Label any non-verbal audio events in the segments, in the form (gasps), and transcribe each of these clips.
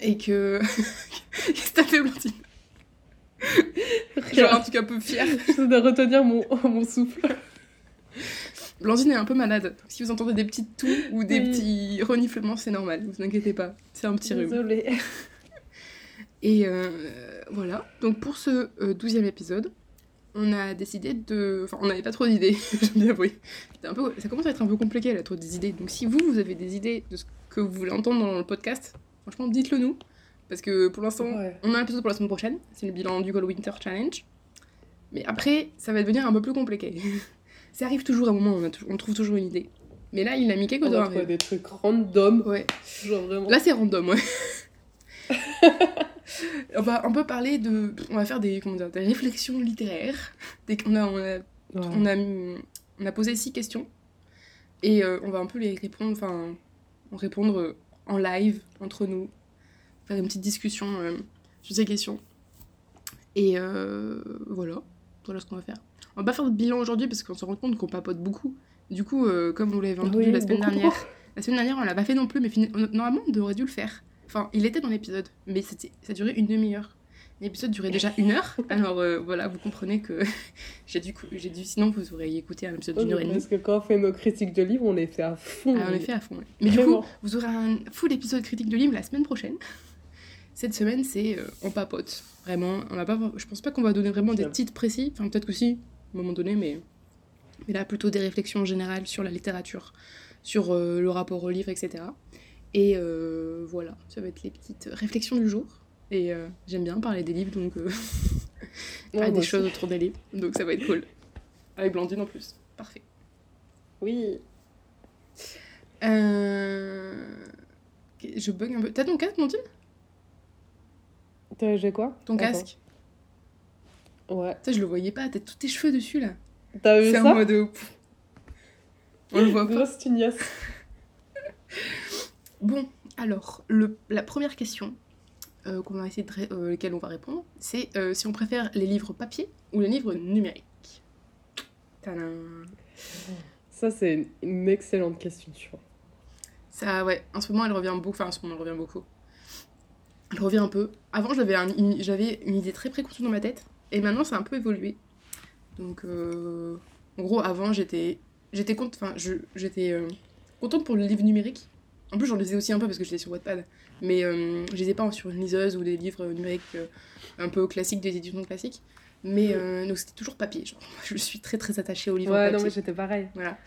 et que. Qu'est-ce que t'as fait, Blandine Genre un truc un peu fier. (laughs) Je dois retenir mon, (laughs) mon souffle. Blandine est un peu malade. Si vous entendez des petites toux ou des Oui. petits reniflements, c'est normal, vous inquiétez pas. C'est un petit rhume. Désolée. (laughs) Et euh, voilà. Donc pour ce euh, douzième épisode, on a décidé de. Enfin, on n'avait pas trop d'idées, j'aime bien avouer. Un peu... Ça commence à être un peu compliqué là, trop des idées. Donc si vous, vous avez des idées de ce que vous voulez entendre dans le podcast, franchement, dites-le nous. Parce que pour l'instant, Ouais. on a un épisode pour la semaine prochaine. C'est le bilan du Gold Winter Challenge. Mais après, ça va devenir un peu plus compliqué. (laughs) ça arrive toujours à un moment, on, a on trouve toujours une idée. Mais là, il a mis On heures. va trouver des trucs random. Ouais. Genre vraiment. Là, c'est random, ouais. (laughs) on va un peu parler de. On va faire des, comment dire, des réflexions littéraires. Des- on, a, on, a, Ouais. on, a, mis- on a posé six questions. Et euh, on va un peu les répondre, enfin, en répondre euh, en live entre nous. Faire une petite discussion euh, sur ces questions. Et euh, voilà. Voilà ce qu'on va faire. On va pas faire de bilan aujourd'hui parce qu'on se rend compte qu'on papote beaucoup. Du coup, euh, comme vous l'avez entendu Oui, la semaine dernière, trop. la semaine dernière, on l'a pas fait non plus, mais normalement, on aurait dû le faire. Enfin, il était dans l'épisode, mais c'était- ça durait une demi-heure. L'épisode durait déjà une heure, (laughs) alors euh, voilà, vous comprenez que (laughs) j'ai dû, cou- j'ai dû, sinon vous auriez écouté un épisode d'une heure et demie. Parce que quand on fait nos critiques de livres, on les fait à fond. Ah, on est fait à fond. ouais. Mais du coup, vous aurez un full épisode critique de livre la semaine prochaine. Cette semaine, c'est euh, on papote. Vraiment, on va pas, je pense pas qu'on va donner vraiment des Bien. titres précis. Enfin, peut-être que si, à un moment donné, mais, mais là, plutôt des réflexions générales sur la littérature, sur euh, le rapport au livre, etc. Et euh, voilà, ça va être les petites réflexions du jour. Et euh, j'aime bien parler des livres, donc euh, (laughs) Ouais, parler des choses aussi. autour des livres. Donc ça va être cool. Avec Blandine en plus. Parfait. Oui. Euh... Je bug un peu. T'as ton casque, Blandine? T'as- J'ai quoi? Ton Attends. casque Ouais. Ça, je le voyais pas. T'as tous tes cheveux dessus, là. T'as vu C'est en ça? mode... pff. On le voit pas. Grosse tignasse. (laughs) Bon, alors, le, la première question euh, qu'on va essayer de euh, laquelle on va répondre, c'est euh, si on préfère les livres papier ou les livres numériques. Tadam. Ça, c'est une excellente question, tu vois. Ça, ouais, en ce moment, elle revient beaucoup. Enfin, en ce moment, elle revient beaucoup. Elle revient un peu. Avant, j'avais un- une, j'avais une idée très préconçue dans ma tête. Et maintenant, ça a un peu évolué. Donc, euh, en gros, avant, j'étais j'étais cont- enfin, je- j'étais euh, contente pour le livre numérique. En plus, j'en lisais aussi un peu parce que j'étais sur Wattpad. Mais euh, je lisais pas sur une liseuse ou des livres numériques euh, un peu classiques, des éditions classiques. Mais euh, donc, c'était toujours papier. Genre, (laughs) je suis très très attachée aux livres Ouais, non, mais j'étais pareil. Voilà.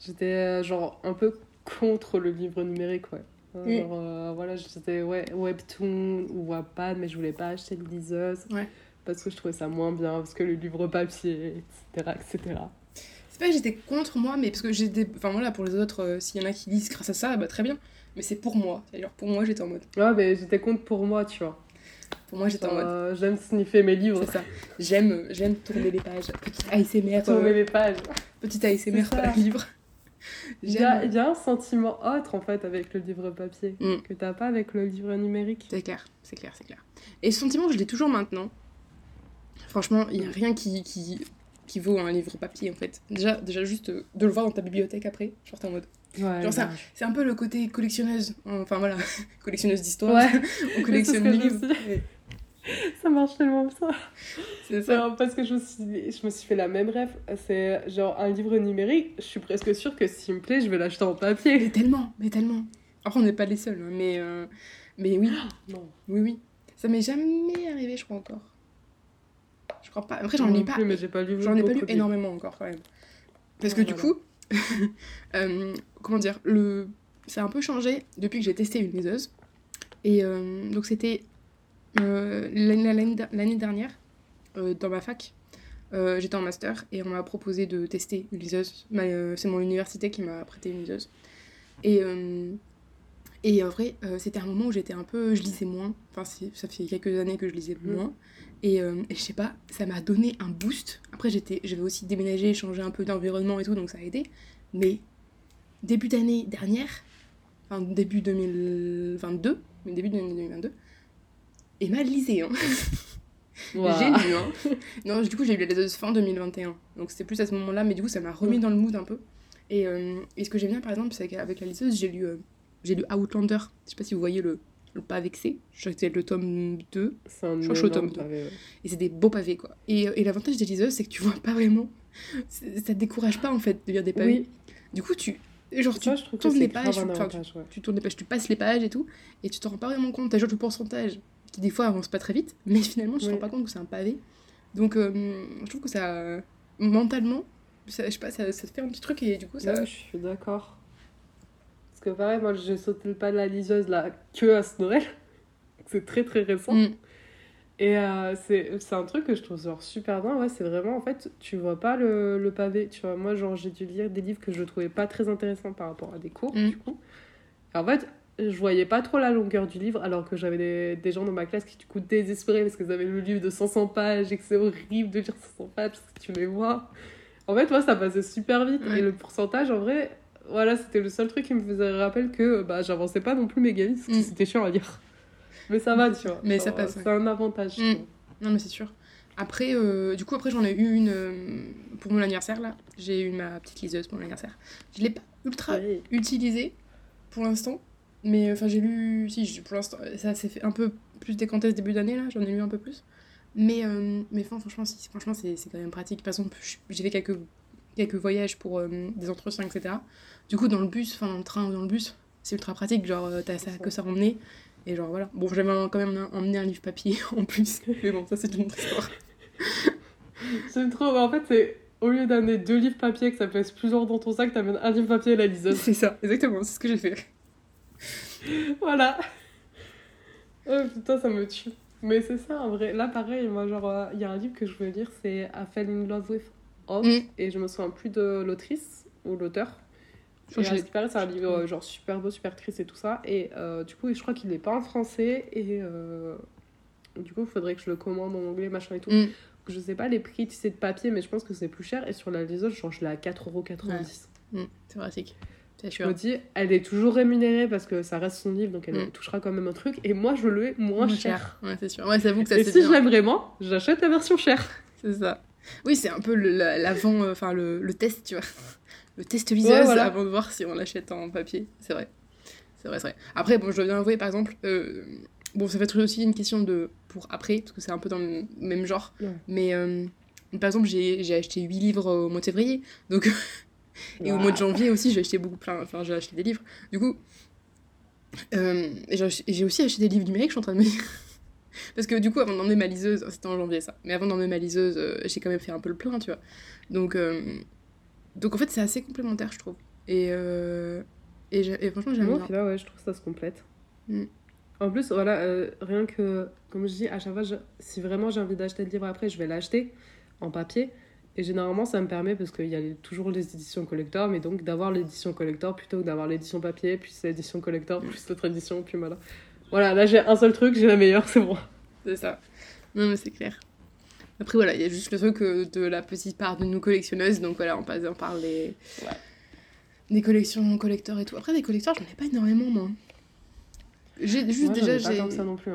J'étais euh, genre un peu contre le livre numérique, ouais. Euh, Mm. Genre, euh, voilà, j'étais ouais, webtoon ou Wattpad, mais je voulais pas acheter une liseuse. Ouais. Parce que je trouvais ça moins bien, parce que le livre papier, etc., etc. Pas que j'étais contre moi, mais parce que j'étais. Enfin voilà, pour les autres, euh, s'il y en a qui lisent grâce à ça, bah très bien. Mais c'est pour moi. C'est-à-dire, pour moi, j'étais en mode. Ouais, mais j'étais contre pour moi, tu vois. Pour moi, j'étais en mode. J'aime sniffer mes livres, C'est ça. J'aime, j'aime tourner les pages. Petit ASMR. tourner euh, les pages. petit ASMR par livre. Il y, a, J'aime. il y a un sentiment autre, en fait, avec le livre papier, Mm. que t'as pas avec le livre numérique. C'est clair, c'est clair, c'est clair. Et ce sentiment, je l'ai toujours maintenant. Franchement, il n'y a rien qui, qui, qui vaut un livre papier en fait. Déjà, déjà juste euh, de le voir dans ta bibliothèque après, genre t'es en mode. Ouais, Genre ça, C'est un peu le côté collectionneuse. Enfin voilà, (laughs) collectionneuse d'histoire. Ouais, (laughs) On collectionne les livres. ça marche tellement ça. C'est ça. Alors, parce que je me, suis, je me suis fait la même rêve. C'est genre un livre numérique, je suis presque sûre que s'il me plaît, je vais l'acheter en Mais papier. tellement, mais tellement. Après, on n'est pas les seuls, hein, mais, euh, mais oui, (gasps) Non. oui, oui. Ça m'est jamais arrivé, je crois, encore. Je crois pas. Après, j'en lis pas. plus, mais j'ai pas lu J'en ai pas lu énormément encore, quand même. Parce que du coup, (laughs) euh, comment dire, le... ça a un peu changé depuis que j'ai testé une liseuse. Et euh, donc, c'était euh, l'année dernière, dans ma fac. J'étais en master et on m'a proposé de tester une liseuse. C'est mon université qui m'a prêté une liseuse. Et, Et en vrai, c'était un moment où j'étais un peu. Je lisais moins. Enfin, ça fait quelques années que je lisais Mhm. moins. Et, euh, et je sais pas, ça m'a donné un boost. Après, j'étais, j'avais aussi déménagé, changé un peu d'environnement et tout, donc ça a aidé. Mais début d'année dernière, enfin début 2022, mais début de l'année 2022, Emma lisait. Hein. (laughs) J'ai lu. Hein. (laughs) non, du coup, j'ai lu la liseuse fin 2021. Donc c'était plus à ce moment-là, mais du coup, ça m'a remis dans le mood un peu. Et, euh, et ce que j'aime bien, par exemple, c'est qu'avec la liseuse, j'ai lu, euh, j'ai lu Outlander. Je sais pas si vous voyez le pas vexé. Je crois que c'est le tome 2. C'est un Je crois que je suis au énorme tome deux. pavé, ouais. Et c'est des beaux pavés, quoi. Et, euh, et l'avantage des liseuses, c'est que tu vois pas vraiment. Ça te décourage pas, en fait, de lire des pavés. Oui, Du coup, tu. Genre, tu vois, je tournes les pages, enfin, tu- avantage, ouais. tu tournes les pages, tu passes les pages et tout, et tu te rends pas vraiment compte. T'as genre le pourcentage qui des fois avance pas très vite, mais finalement tu te rends pas compte que c'est un pavé. Donc euh, je trouve que ça, mentalement, ça, je sais pas, ça, ça te fait un petit truc et du coup ça. Je suis d'accord. Parce que pareil, moi j'ai sauté le pas de la liseuse là que à ce Noël. (laughs) C'est très très récent. Mm. Et euh, c'est un truc que je trouve genre super bien. Ouais, c'est vraiment en fait, tu vois pas le, le pavé. Tu vois, moi genre j'ai dû lire des livres que je trouvais pas très intéressants par rapport à des cours, Mm. du coup. Et en fait, je voyais pas trop la longueur du livre alors que j'avais des, des gens dans ma classe qui du coup désespéraient parce qu'ils avaient le livre de 500 pages et que c'est horrible de lire 500 pages parce que tu les vois. En fait, moi ça passait super vite Ouais. et le pourcentage en vrai, voilà, c'était le seul truc qui me faisait rappeler que bah, j'avançais pas non plus méga vite Mm. c'était chiant à lire. Mais ça va, tu vois. Mais ça passe, ouais. C'est un avantage. Mm. Non mais c'est sûr. Après, euh, du coup après j'en ai eu une euh, pour mon anniversaire là. J'ai eu ma petite liseuse pour mon anniversaire. Je l'ai pas ultra Oui. utilisée pour l'instant, mais euh, enfin j'ai lu, si pour l'instant ça s'est fait un peu plus décanté ce début d'année là, j'en ai lu un peu plus. Mais euh, mais enfin, franchement si, franchement c'est c'est quand même pratique. Par exemple je- j'ai fait quelques quelques voyages pour euh, des entretiens etc. Du coup dans le bus, enfin dans le train ou dans le bus, c'est ultra pratique. Genre euh, t'as ça que ça emmener. Et genre voilà. Bon j'avais quand même emmené un livre papier (laughs) en plus, mais bon ça c'est une autre histoire. (laughs) J'aime trop. En fait, c'est au lieu d'amener deux livres papier que ça pèse plus lourd dans ton sac, t'amènes un livre papier et la liseuse. C'est ça, exactement, c'est ce que j'ai fait. (laughs) voilà. Oh putain, ça me tue. Mais c'est ça, en vrai. Là, pareil, moi, genre, il y a un livre que je veux lire, c'est I Fell in Love with Mm. Et je me souviens plus de l'autrice ou l'auteur. Je ce qui paraît, c'est un livre genre super beau, super triste et tout ça. Et euh, du coup, je crois qu'il n'est pas en français. Et euh, du coup, il faudrait que je le commande en anglais, machin et tout. Mm. Je sais pas les prix, tu sais, de papier, mais je pense que c'est plus cher. Et sur la liseuse, je l'ai à 4,90€. Mm, c'est pratique. Je me dis, elle est toujours rémunérée parce que ça reste son livre, donc elle Mm. touchera quand même un truc. Et moi, je le ai moins, cher. Ouais, c'est sûr. Ouais, que ça Et si bien. je l'aime vraiment, j'achète la version chère. C'est ça. Oui, c'est un peu l'avant, euh, enfin le, le test, tu vois. (laughs) Le test liseuse Ouais, voilà. avant de voir si on l'achète en papier. C'est vrai. C'est vrai, c'est vrai. Après, bon, je dois bien avouer, par exemple, euh, bon, ça va être aussi une question de pour après, parce que c'est un peu dans le même genre. Ouais. Mais euh, par exemple, j'ai j'ai acheté 8 livres au mois de février. Donc, (laughs) et au mois de janvier aussi, j'ai acheté beaucoup plein. Enfin, j'ai acheté des livres. Du coup, euh, j'ai aussi acheté des livres numériques, je suis en train de me dire. Parce que du coup, avant d'emmener ma liseuse, c'était en janvier ça, mais avant d'emmener ma liseuse, euh, j'ai quand même fait un peu le plein, tu vois. Donc, euh, donc en fait, c'est assez complémentaire, je trouve. Et, euh, et, franchement, j'aime bien. final, ouais, je trouve que ça se complète. Mm. En plus, voilà, rien que, comme je dis, à chaque fois, je- si vraiment j'ai envie d'acheter le livre après, je vais l'acheter en papier. Et généralement, ça me permet, parce qu'il y a toujours les éditions collector, mais donc d'avoir l'édition collector plutôt que d'avoir l'édition papier, puis l'édition collector, Mm. plus l'autre édition, puis voilà. Voilà, là j'ai un seul truc, j'ai la meilleure, c'est bon. C'est ça. Non, mais c'est clair. Après, voilà, il y a juste le truc euh, de la petite part de nous collectionneuses, donc voilà, on passe, on parle des, Ouais. des collections collecteurs et tout. Après, des collecteurs, j'en ai pas énormément, moi. J'ai juste Moi, déjà, pas j'ai. hein,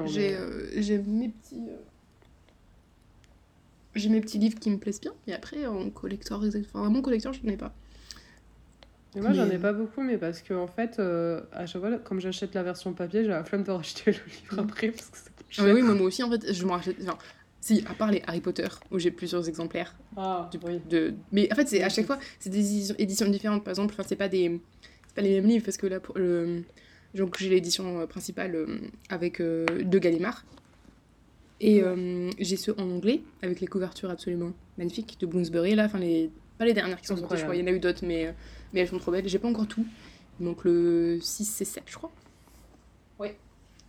J'ai mais- euh, j'ai mes petits. euh, J'ai mes petits livres qui me plaisent bien, et après en collector, exact- enfin vraiment collector, je n'en ai pas. Et moi, j'en ai pas beaucoup, mais parce que, en fait, euh, à chaque fois, comme j'achète la version papier, j'ai la flemme de racheter le livre Mm. après, parce que Ah oui, moi, moi aussi en fait, je me rachète. Enfin, si, à part les Harry Potter, où j'ai plusieurs exemplaires. Ah, Du- oui. De... Mais en fait, c'est à chaque fois, c'est des éditions, différentes. Par exemple, enfin, c'est pas des, pas les mêmes livres parce que là, pour le, donc j'ai l'édition euh, principale euh, avec euh, de Gallimard et euh, j'ai ceux en anglais avec les couvertures absolument magnifiques de Bloomsbury là, enfin les, pas les dernières qui sont sorties, je crois. Il y en a eu d'autres, mais euh, mais elles sont trop belles. J'ai pas encore tout. Il manque le 6 et 7, je crois. Ouais.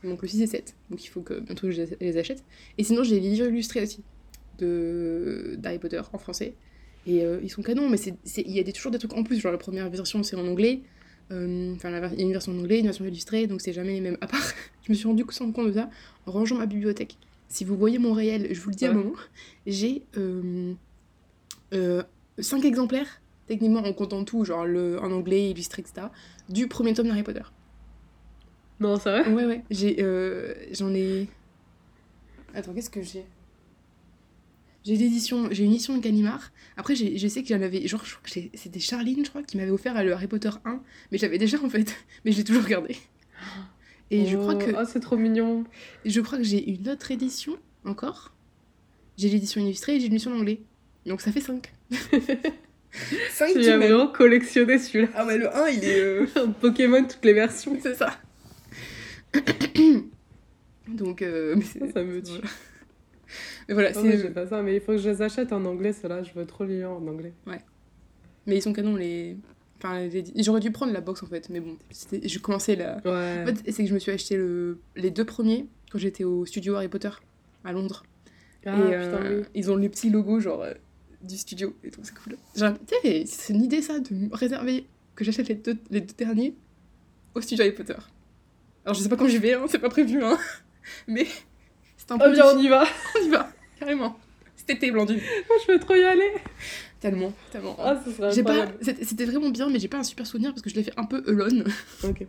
Il manque le 6 et 7. Donc il faut que bientôt je les- achète. Et sinon, j'ai les livres illustrés aussi de d'Harry Potter en français. Et euh, ils sont canons, mais il y a des, toujours des trucs en plus. Genre la première version, c'est en anglais. Euh, Enfin, il y a une version en anglais, une version illustrée, donc c'est jamais les mêmes. À part, (laughs) je me suis rendu compte de ça en rangeant ma bibliothèque. Si vous voyez mon réel, je vous le dis à un moment, j'ai 5 exemplaires, techniquement en comptant tout, genre le, en anglais, illustré, etc., du premier tome d'Harry Potter. Non, c'est vrai Ouais, ouais. J'ai, euh, j'en ai. Attends, qu'est-ce que j'ai? J'ai l'édition, j'ai une édition de Gallimard. Après, j'ai- je sais que j'en avais, genre, je crois que j'ai- c'était Charline, je crois, qui m'avait offert le Harry Potter 1, mais j'avais déjà en fait, (laughs) mais je l'ai toujours gardé. Et je crois Oh, que, Ah, c'est trop mignon. je crois que j'ai une autre édition encore. J'ai l'édition illustrée et j'ai l'édition en anglais. Donc ça fait 5. 5 Tu as vraiment collectionné celui-là. Ah ouais, le 1, il est. euh, (laughs) Pokémon, toutes les versions. C'est ça. (coughs) Donc, euh, mais Ça me tue. Mais voilà, Non, c'est. mais j'ai pas ça, mais il faut que je les achète en anglais, ceux-là. Je veux trop les lire en anglais. Mais ils sont canons, les. Enfin, les- j'aurais dû prendre la box en fait, mais bon, je commençais la. Ouais. En fait, c'est que je me suis acheté le... les deux premiers quand j'étais au studio Harry Potter à Londres. ah, et putain, euh, oui. ils ont les petits logos genre du studio et tout, c'est cool. Genre, c'est une idée ça de me réserver que j'achète les deux, les deux derniers au studio Harry Potter. Alors je sais pas quand j'y vais, hein, c'est pas prévu, hein, (laughs) mais c'est un Oh, peu. bien, on y va. (laughs) on y va, carrément. Cet été, Blandine. Moi, je veux trop y aller. Tellement, tellement. Ah, pas, c'était vraiment bien, mais j'ai pas un super souvenir parce que je l'ai fait un peu alone. Ok.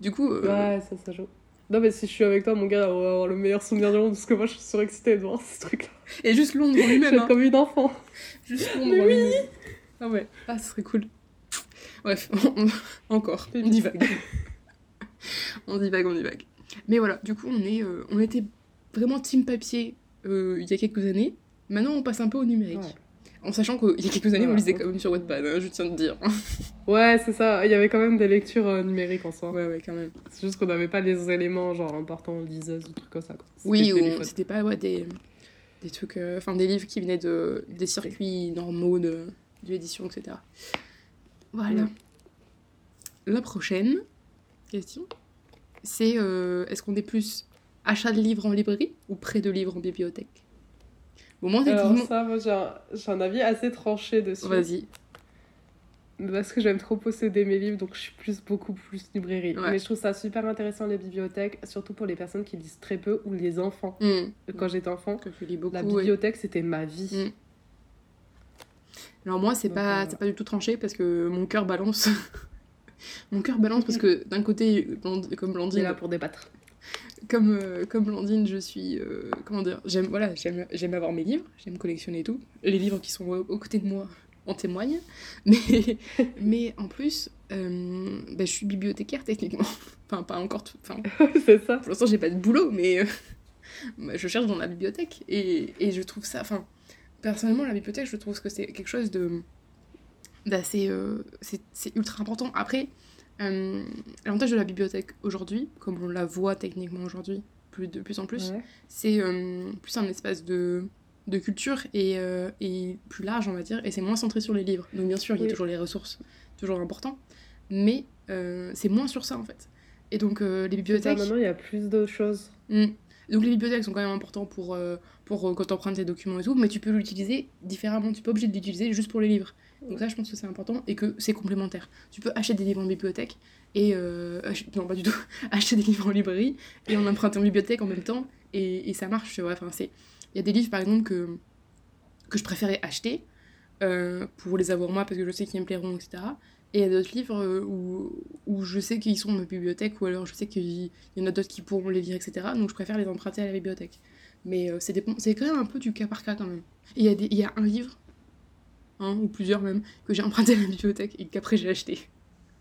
Du coup, euh, Ouais, ça, ça joue. Non, mais si je suis avec toi, mon gars, on va avoir le meilleur souvenir du monde parce que moi, je suis surexcitée de voir ce truc-là. et juste Londres lui-même. hein. comme une enfant. Juste Londres Mais lui-même. Ah ouais, ah, ce serait cool. Bref, (laughs) on- encore, on divague. (laughs) on divague, on divague. Mais voilà, du coup, on, est, euh, on était vraiment team papier euh, il y a quelques années. Maintenant, on passe un peu au numérique. Ouais. En sachant qu'il y a quelques années, on lisait quand même sur Wattpad, hein, je tiens à te dire. (laughs) Ouais, c'est ça. Il y avait quand même des lectures euh, numériques en soi. ouais, ouais, quand même. C'est juste qu'on n'avait pas les éléments, genre importants, liseuse ou trucs comme ça. Quoi. Oui, ou c'était pas ouais, des, des trucs, euh, enfin des livres qui venaient de, des circuits normaux de, de l'édition, etc. Voilà. La prochaine question, c'est euh, est-ce qu'on est plus achat de livres en librairie ou prêt de livres en bibliothèque? Bon, moi, Alors techniquement... ça, moi, j'ai un, j'ai un avis assez tranché dessus. Vas-y. Parce que j'aime trop posséder mes livres, donc je suis plus, beaucoup plus librairie. Ouais. Mais je trouve ça super intéressant, les bibliothèques, surtout pour les personnes qui lisent très peu ou les enfants. Mm. Quand j'étais enfant, Que tu lis beaucoup, la ouais. bibliothèque, c'était ma vie. Mm. Alors moi, c'est Donc, pas, euh, c'est pas du tout tranché parce que mon cœur balance. (laughs) mon cœur balance parce que d'un côté, comme On est Blandine, là pour débattre. Comme, euh, comme Blandine, je suis. euh, comment dire J'aime voilà, j'aime j'aime avoir mes livres, j'aime collectionner et tout. Les livres qui sont aux, aux côtés de moi en témoignent. (laughs) Mais, mais en plus, euh, bah, je suis bibliothécaire techniquement. (laughs) Enfin, pas encore. tout- Enfin, (laughs) c'est ça. pour l'instant, j'ai pas de boulot, mais euh, bah, je cherche dans la bibliothèque. Et, et je trouve ça. Enfin, personnellement, la bibliothèque, je trouve que c'est quelque chose de. d'assez. euh, c'est c'est ultra important. Après, euh, l'avantage de la bibliothèque aujourd'hui, comme on la voit techniquement aujourd'hui, plus de plus en plus, Ouais. c'est euh, plus un espace de, de culture et, euh, et plus large, on va dire, et c'est moins centré sur les livres. Donc, bien sûr, il y a toujours les ressources, toujours important, mais c'est moins sur ça en fait. Et donc, les Ça, bibliothèques. maintenant, il y a plus de choses. Mm. Donc les bibliothèques sont quand même importants pour, pour quand tu empruntes tes documents et tout, mais tu peux l'utiliser différemment. Tu n'es pas obligé de l'utiliser juste pour les livres. Donc ça, je pense que c'est important et que c'est complémentaire. Tu peux acheter des livres en bibliothèque et... euh, Non, pas du tout. (laughs) acheter des livres en librairie et en emprunter en bibliothèque en même temps et, ça marche, tu. Enfin. Il y a des livres, par exemple, que, que je préférais acheter euh, pour les avoir moi parce que je sais qu'ils me plairont, etc. Et il y a d'autres livres euh, où, où je sais qu'ils sont ma bibliothèque ou alors je sais qu'il y en a d'autres qui pourront les lire, etc. Donc je préfère les emprunter à la bibliothèque. Mais c'est quand même un peu du cas par cas quand même. Il y, il y a un livre, hein, ou plusieurs même, que j'ai emprunté à la bibliothèque et qu'après j'ai acheté.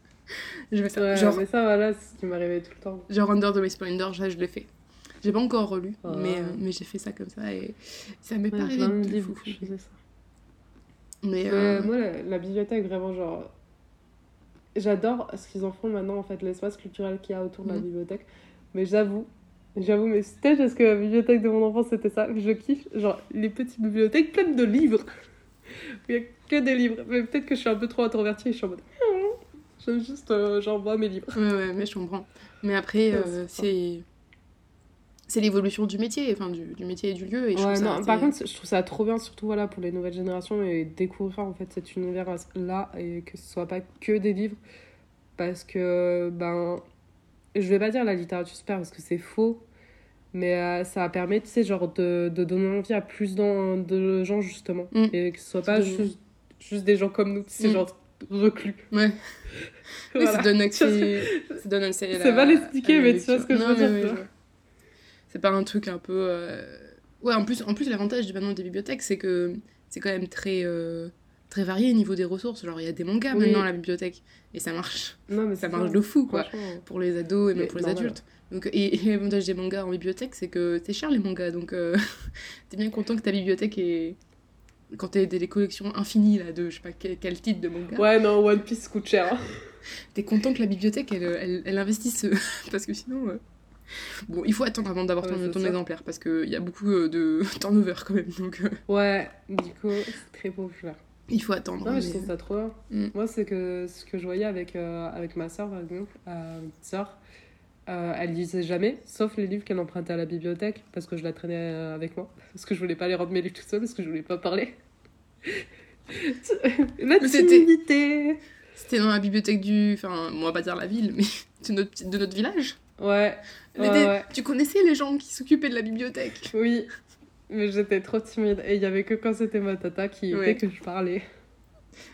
(laughs) je vais faire Ouais, genre, mais ça, voilà, c'est ce qui m'arrivait tout le temps. genre Under the Splendor, ça je l'ai fait. J'ai pas encore relu, Ah. mais, euh, mais j'ai fait ça comme ça et ça m'est Ouais, pas arrivé de fou. je ça. Mais Mais euh, moi, la, la bibliothèque, vraiment, genre. J'adore ce qu'ils en font maintenant, en fait, l'espace culturel qu'il y a autour de la Mhm. bibliothèque. Mais j'avoue, j'avoue, mais c'était parce que la bibliothèque de mon enfance, c'était ça. Je kiffe, genre, les petites bibliothèques pleines de livres. Il y a que des livres. Mais peut-être que je suis un peu trop introvertie et je suis en mode. Hmm, J'aime juste, euh, genre, moi, mes livres. ouais, ouais, mais je comprends. Mais après, euh, c'est c'est l'évolution du métier, enfin du, du métier et du lieu. Et je Ouais, ça non, assez- par contre, je trouve ça trop bien, surtout voilà, pour les nouvelles générations, et découvrir en fait cet univers-là, et que ce soit pas que des livres. parce que, ben, je vais pas dire la littérature super parce que c'est faux, mais euh, ça permet, tu sais, genre de, de donner envie à plus dans, de gens, justement. Mm. Et que ce soit pas juste, juste des gens comme nous, tu sais, Mm. genre reclus. Ouais. (laughs) Oui, Voilà. ça donne accès. Ça donne accès la- mal expliqué, à la mais tu vois ce que je veux mais dire. C'est pas un truc un peu. euh, Ouais, en plus, en plus l'avantage du maintenant des bibliothèques, c'est que c'est quand même très, euh, très varié au niveau des ressources. Genre, il y a des mangas Oui. maintenant à la bibliothèque. Et ça marche. Non, mais Ça marche de fou, quoi. Pour les ados et même Mais pour les adultes. Donc, et, et l'avantage des mangas en bibliothèque, c'est que c'est cher les mangas. Donc, euh, (laughs) t'es bien content que ta bibliothèque est. Quand t'as des collections infinies là, de je sais pas quel, quel titre de manga, Ouais, non, One Piece coûte cher. hein. (laughs) t'es content que la bibliothèque elle, elle, elle investisse. euh, (laughs) parce que sinon. euh, Bon, il faut attendre avant d'avoir Ouais, ton, ton exemplaire parce qu'il y a beaucoup de turnover quand même. Donc, Ouais, du coup, c'est très populaire. Il faut attendre. Non, mais je trouve ça trop bien. Mm. Moi, c'est que ce que je voyais avec, euh, avec ma soeur, par exemple, euh, soeur, euh, elle lisait jamais, sauf les livres qu'elle empruntait à la bibliothèque, parce que je la traînais euh, avec moi. Parce que je voulais pas les rendre mes livres toute seule, parce que je voulais pas parler. (laughs) la timidité C'était dans la bibliothèque du. Enfin, on va pas dire la ville, mais (laughs) de notre, de notre village. Ouais, ouais, ouais. Tu connaissais les gens qui s'occupaient de la bibliothèque? Oui, mais j'étais trop timide. Et il y avait que quand c'était ma tata qui Ouais. était que je parlais.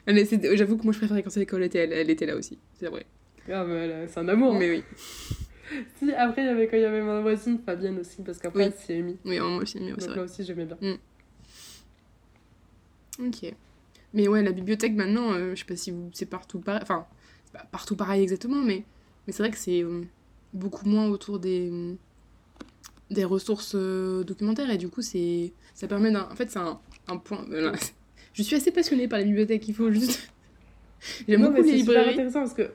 Était- J'avoue que moi je préférais quand l'école était elle, elle était là aussi, c'est vrai. Ah, mais elle, c'est un amour. hein. Mais oui, (laughs) Si, après, il y avait quand il y avait ma voisine Fabienne aussi, parce qu'après, Oui. elle s'y est mise. oui, moi aussi, mais Donc là aussi, j'aimais bien. Ok. Mais ouais, la bibliothèque maintenant, euh, je sais pas si vous... c'est partout pareil. Enfin, c'est pas partout pareil exactement, mais, mais c'est vrai que c'est euh, beaucoup moins autour des, des ressources euh, documentaires et du coup, c'est ça permet d'un. En fait, c'est un, un point. voilà. (laughs) Je suis assez passionnée par la bibliothèque, il faut juste. (laughs) J'aime beaucoup les librairies, intéressant parce que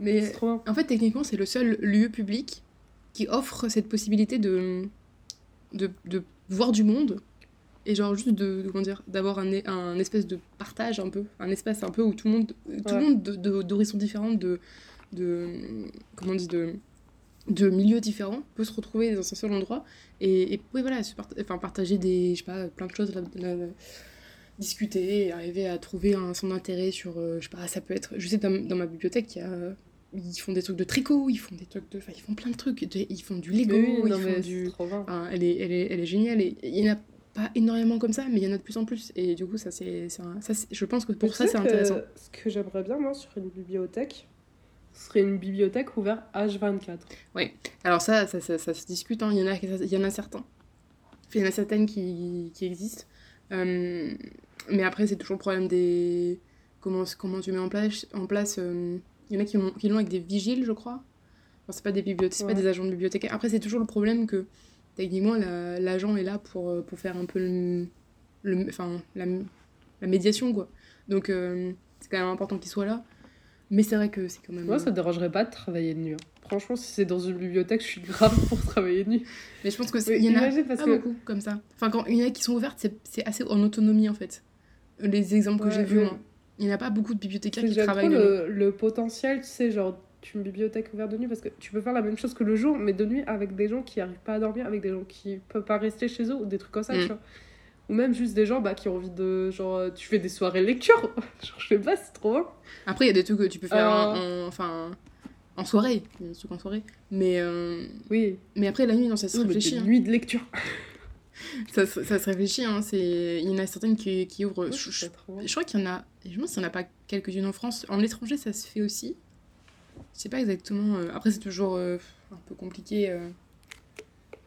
mais trop. En fait, techniquement, c'est le seul lieu public qui offre cette possibilité de, de, de voir du monde et genre juste de, de- comment dire d'avoir un, un, espèce de partage un peu un espace un peu où tout le monde tout le Ouais. monde de- de- d'horizons différents de de comment on dit de de milieux différents peut se retrouver dans un seul endroit et, et oui voilà se part- enfin partager des je sais pas plein de choses discuter et arriver à trouver un, son intérêt sur euh, je sais pas ça peut être je sais dans, dans ma bibliothèque il y a ils font des trucs de tricot ils font des trucs de enfin ils font plein de trucs ils font du Lego oui, ils non, font du. Enfin, elle, est, elle, est, elle est géniale et il y en a pas énormément comme ça, mais il y en a de plus en plus. Et du coup, ça, c'est, ça, je pense que pour ça, c'est que intéressant. Ce que j'aimerais bien, moi, sur une bibliothèque, ce serait une bibliothèque ouverte H24. Alors ça, ça, ça, ça se discute, hein. il, y en a, il y en a certains. Il y en a certaines qui, qui existent. Euh, mais après, c'est toujours le problème des... Comment, comment tu mets en place, en place euh, Il y en a qui l'ont, qui l'ont avec des vigiles, je crois. Enfin, c'est pas des bibliothécaires, c'est Ouais. pas des agents de bibliothèque. Après, c'est toujours le problème que, techniquement, la- l'agent est là pour, euh, pour faire un peu le... le- enfin, la, la médiation, quoi. Donc, euh, c'est quand même important qu'il soit là. Mais c'est vrai que c'est quand même... Moi, ça me dérangerait pas de travailler de nuit. hein. Franchement, si c'est dans une bibliothèque, je suis grave pour travailler de nuit. Mais je pense que c'est- il y en a pas que- beaucoup comme ça. Enfin, quand il y en a qui sont ouvertes, c'est- assez en autonomie en fait. Les exemples que Ouais, j'ai vus, ouais. moi. Il n'y a pas beaucoup de bibliothécaires qui J'aime trop travaillent. de nuit. le, le potentiel, tu sais, genre, tu une bibliothèque ouverte de nuit parce que tu peux faire la même chose que le jour, mais de nuit avec des gens qui arrivent pas à dormir, avec des gens qui peuvent pas rester chez eux ou des trucs comme ça, Mm. tu vois. Ou même juste des gens bah, qui ont envie de. Genre, euh, tu fais des soirées lecture. (laughs) genre, je sais pas, c'est trop. Après, il y a des trucs que tu peux faire en, Euh. en- enfin, en soirée. Il y a des trucs en soirée. Mais, euh, Oui, mais après, la nuit, non, ça se Oui, réfléchit. hein. nuits de lecture. (laughs) Ça, se- ça se réfléchit. Hein. c'est- Il y en a certaines qui, qui ouvrent. Je, crois qu'il y en a. Je demande s'il n'y en a pas quelques-unes en France. En étranger, ça se fait aussi. Je sais pas exactement. Après, c'est toujours euh, un peu compliqué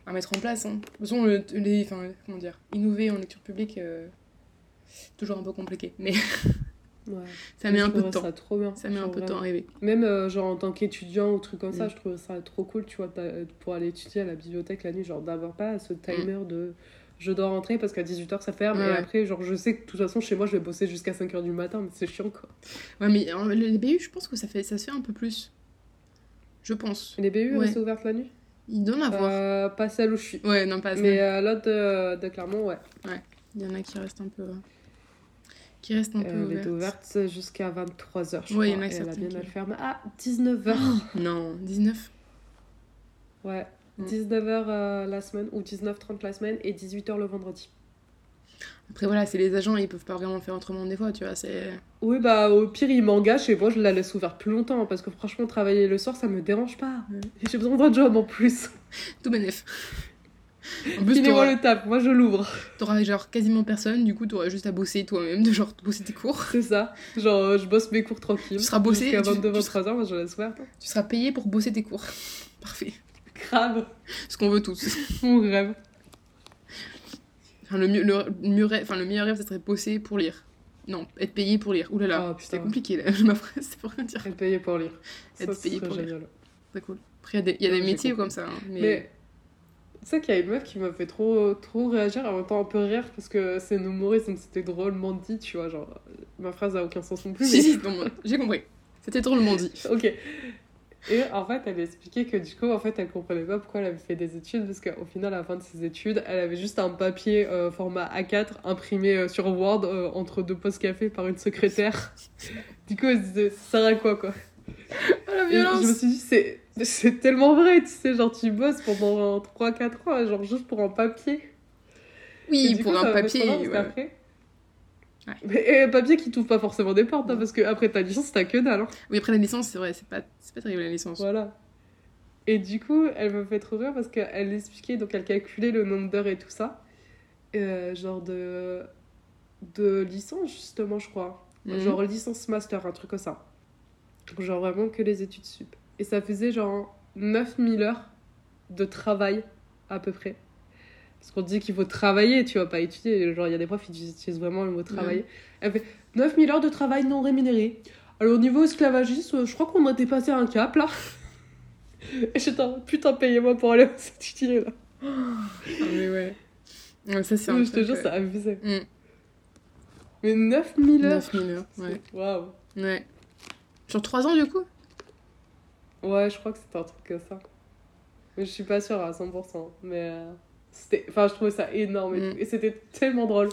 à mettre en place. Hein. De toute façon, le- les, enfin, comment dire, innover en lecture publique, euh, c'est toujours un peu compliqué. Mais (laughs) Ouais. ça met Je un peu de temps. Ça trop bien. Ça met un peu de temps à arriver. Même euh, genre en tant qu'étudiant ou truc comme ça, Mm. je trouve ça trop cool, tu vois, pour aller étudier à la bibliothèque la nuit, genre d'avoir pas ce timer de je dois rentrer parce qu'à 18h ça ferme Ouais, et après genre je sais que de toute façon chez moi je vais bosser jusqu'à 5h du matin mais c'est chiant quoi. Ouais, mais les BU, je pense que ça, fait, ça se fait un peu plus. Je pense. Les BU Ouais. restent ouvertes la nuit? Il doit en avoir. Euh, Pas celle où je suis. Ouais, non, pas assez. Mais euh, l'autre de, de Clermont, ouais. Il y en a qui restent un peu. euh, qui restent un peu. Elle ouvertes. ouverte jusqu'à 23h je Ouais, il y crois. en a et elle a bien qui- elle ferme à 19h. Non, 19. ouais. Mm. 19h la semaine ou 19h30 la semaine et 18h le vendredi. Après, voilà, c'est les agents, ils peuvent pas vraiment faire autrement des fois, tu vois. C'est. Oui, bah au pire, il m'engage et moi je la laisse ouverte plus longtemps parce que franchement, travailler le soir ça me dérange pas. J'ai besoin d'un job en plus. Tout bénef. En plus, t'auras le taf, moi je l'ouvre. t'auras genre quasiment personne, du coup, t'auras juste à bosser toi-même, de genre bosser tes cours. C'est ça. Genre, euh, je bosse mes cours tranquille. Tu seras bossé, Jusqu'à tu- 22, tu 23 heures, moi je la laisse ouverte. Tu seras payé pour bosser tes cours. (laughs) Parfait. Grave. Ce qu'on veut tous. Mon rêve. Enfin, le, mieux, le, mieux rêve- enfin, le meilleur rêve, ça serait bosser pour lire. Non, être payé pour lire. Ouh là là, Oh, c'était compliqué là, (laughs) ma phrase, c'est pour rien dire. Être payé pour lire. Être Ça, payé pour lire. génial. C'est cool. Après, il y a des, y a des métiers compris. comme ça. hein, mais... Mais tu sais qu'il y a une meuf qui m'a fait trop, trop réagir, en même temps un peu rire, parce que c'est une humoriste, donc c'était drôlement dit, tu vois. Genre, ma phrase a aucun sens non plus. Si, mais- si, j'ai compris. C'était drôlement dit. (laughs) Ok. Et en fait, elle expliquait que du coup, en fait, elle comprenait pas pourquoi elle avait fait des études, parce qu'au final, à la fin de ses études, elle avait juste un papier euh, format A4 imprimé euh, sur Word euh, entre deux postes café par une secrétaire. (laughs) du coup, elle se disait, ça sert à quoi, quoi? Oh la Et je me suis dit, c'est, c'est tellement vrai, tu sais, genre, tu bosses pendant 3-4 ans, genre, juste pour un papier. Oui, pour coup, un papier. ouais. qu'après- Ouais. Mais un papier qui t'ouvre pas forcément des portes, hein, parce que après ta licence, t'as que dalle. hein. Oui, après la licence, c'est vrai, c'est pas, c'est pas terrible la licence. Voilà. Et du coup, elle me fait trop rire parce qu'elle expliquait, donc elle calculait le nombre d'heures et tout ça. Euh, genre de. de licence, justement, je crois. Mhm. Genre licence master, un truc comme ça. Genre vraiment que les études sup. Et ça faisait genre 9000 heures de travail, à peu près. Parce qu'on dit qu'il faut travailler, tu vois, pas étudier. Genre, il y a des profs qui utilisent vraiment le mot travailler. Elle fait 9000 heures de travail non rémunéré. Alors, au niveau esclavagisme, je crois qu'on a dépassé un cap, là. (laughs) Et j'étais en putain, payez-moi pour aller étudier, là. Ah, mais ouais. Ouais, ça, c'est je te jure, ça abusait. Mm. Mais 9000 heures 9000 heures, ouais. Waouh. ouais. Sur 3 ans, du coup? Ouais, je crois que c'était un truc comme ça. Mais je suis pas sûre à 100%. Mais euh, c'était... Enfin, je trouvais ça énorme et, Mm. Et c'était tellement drôle.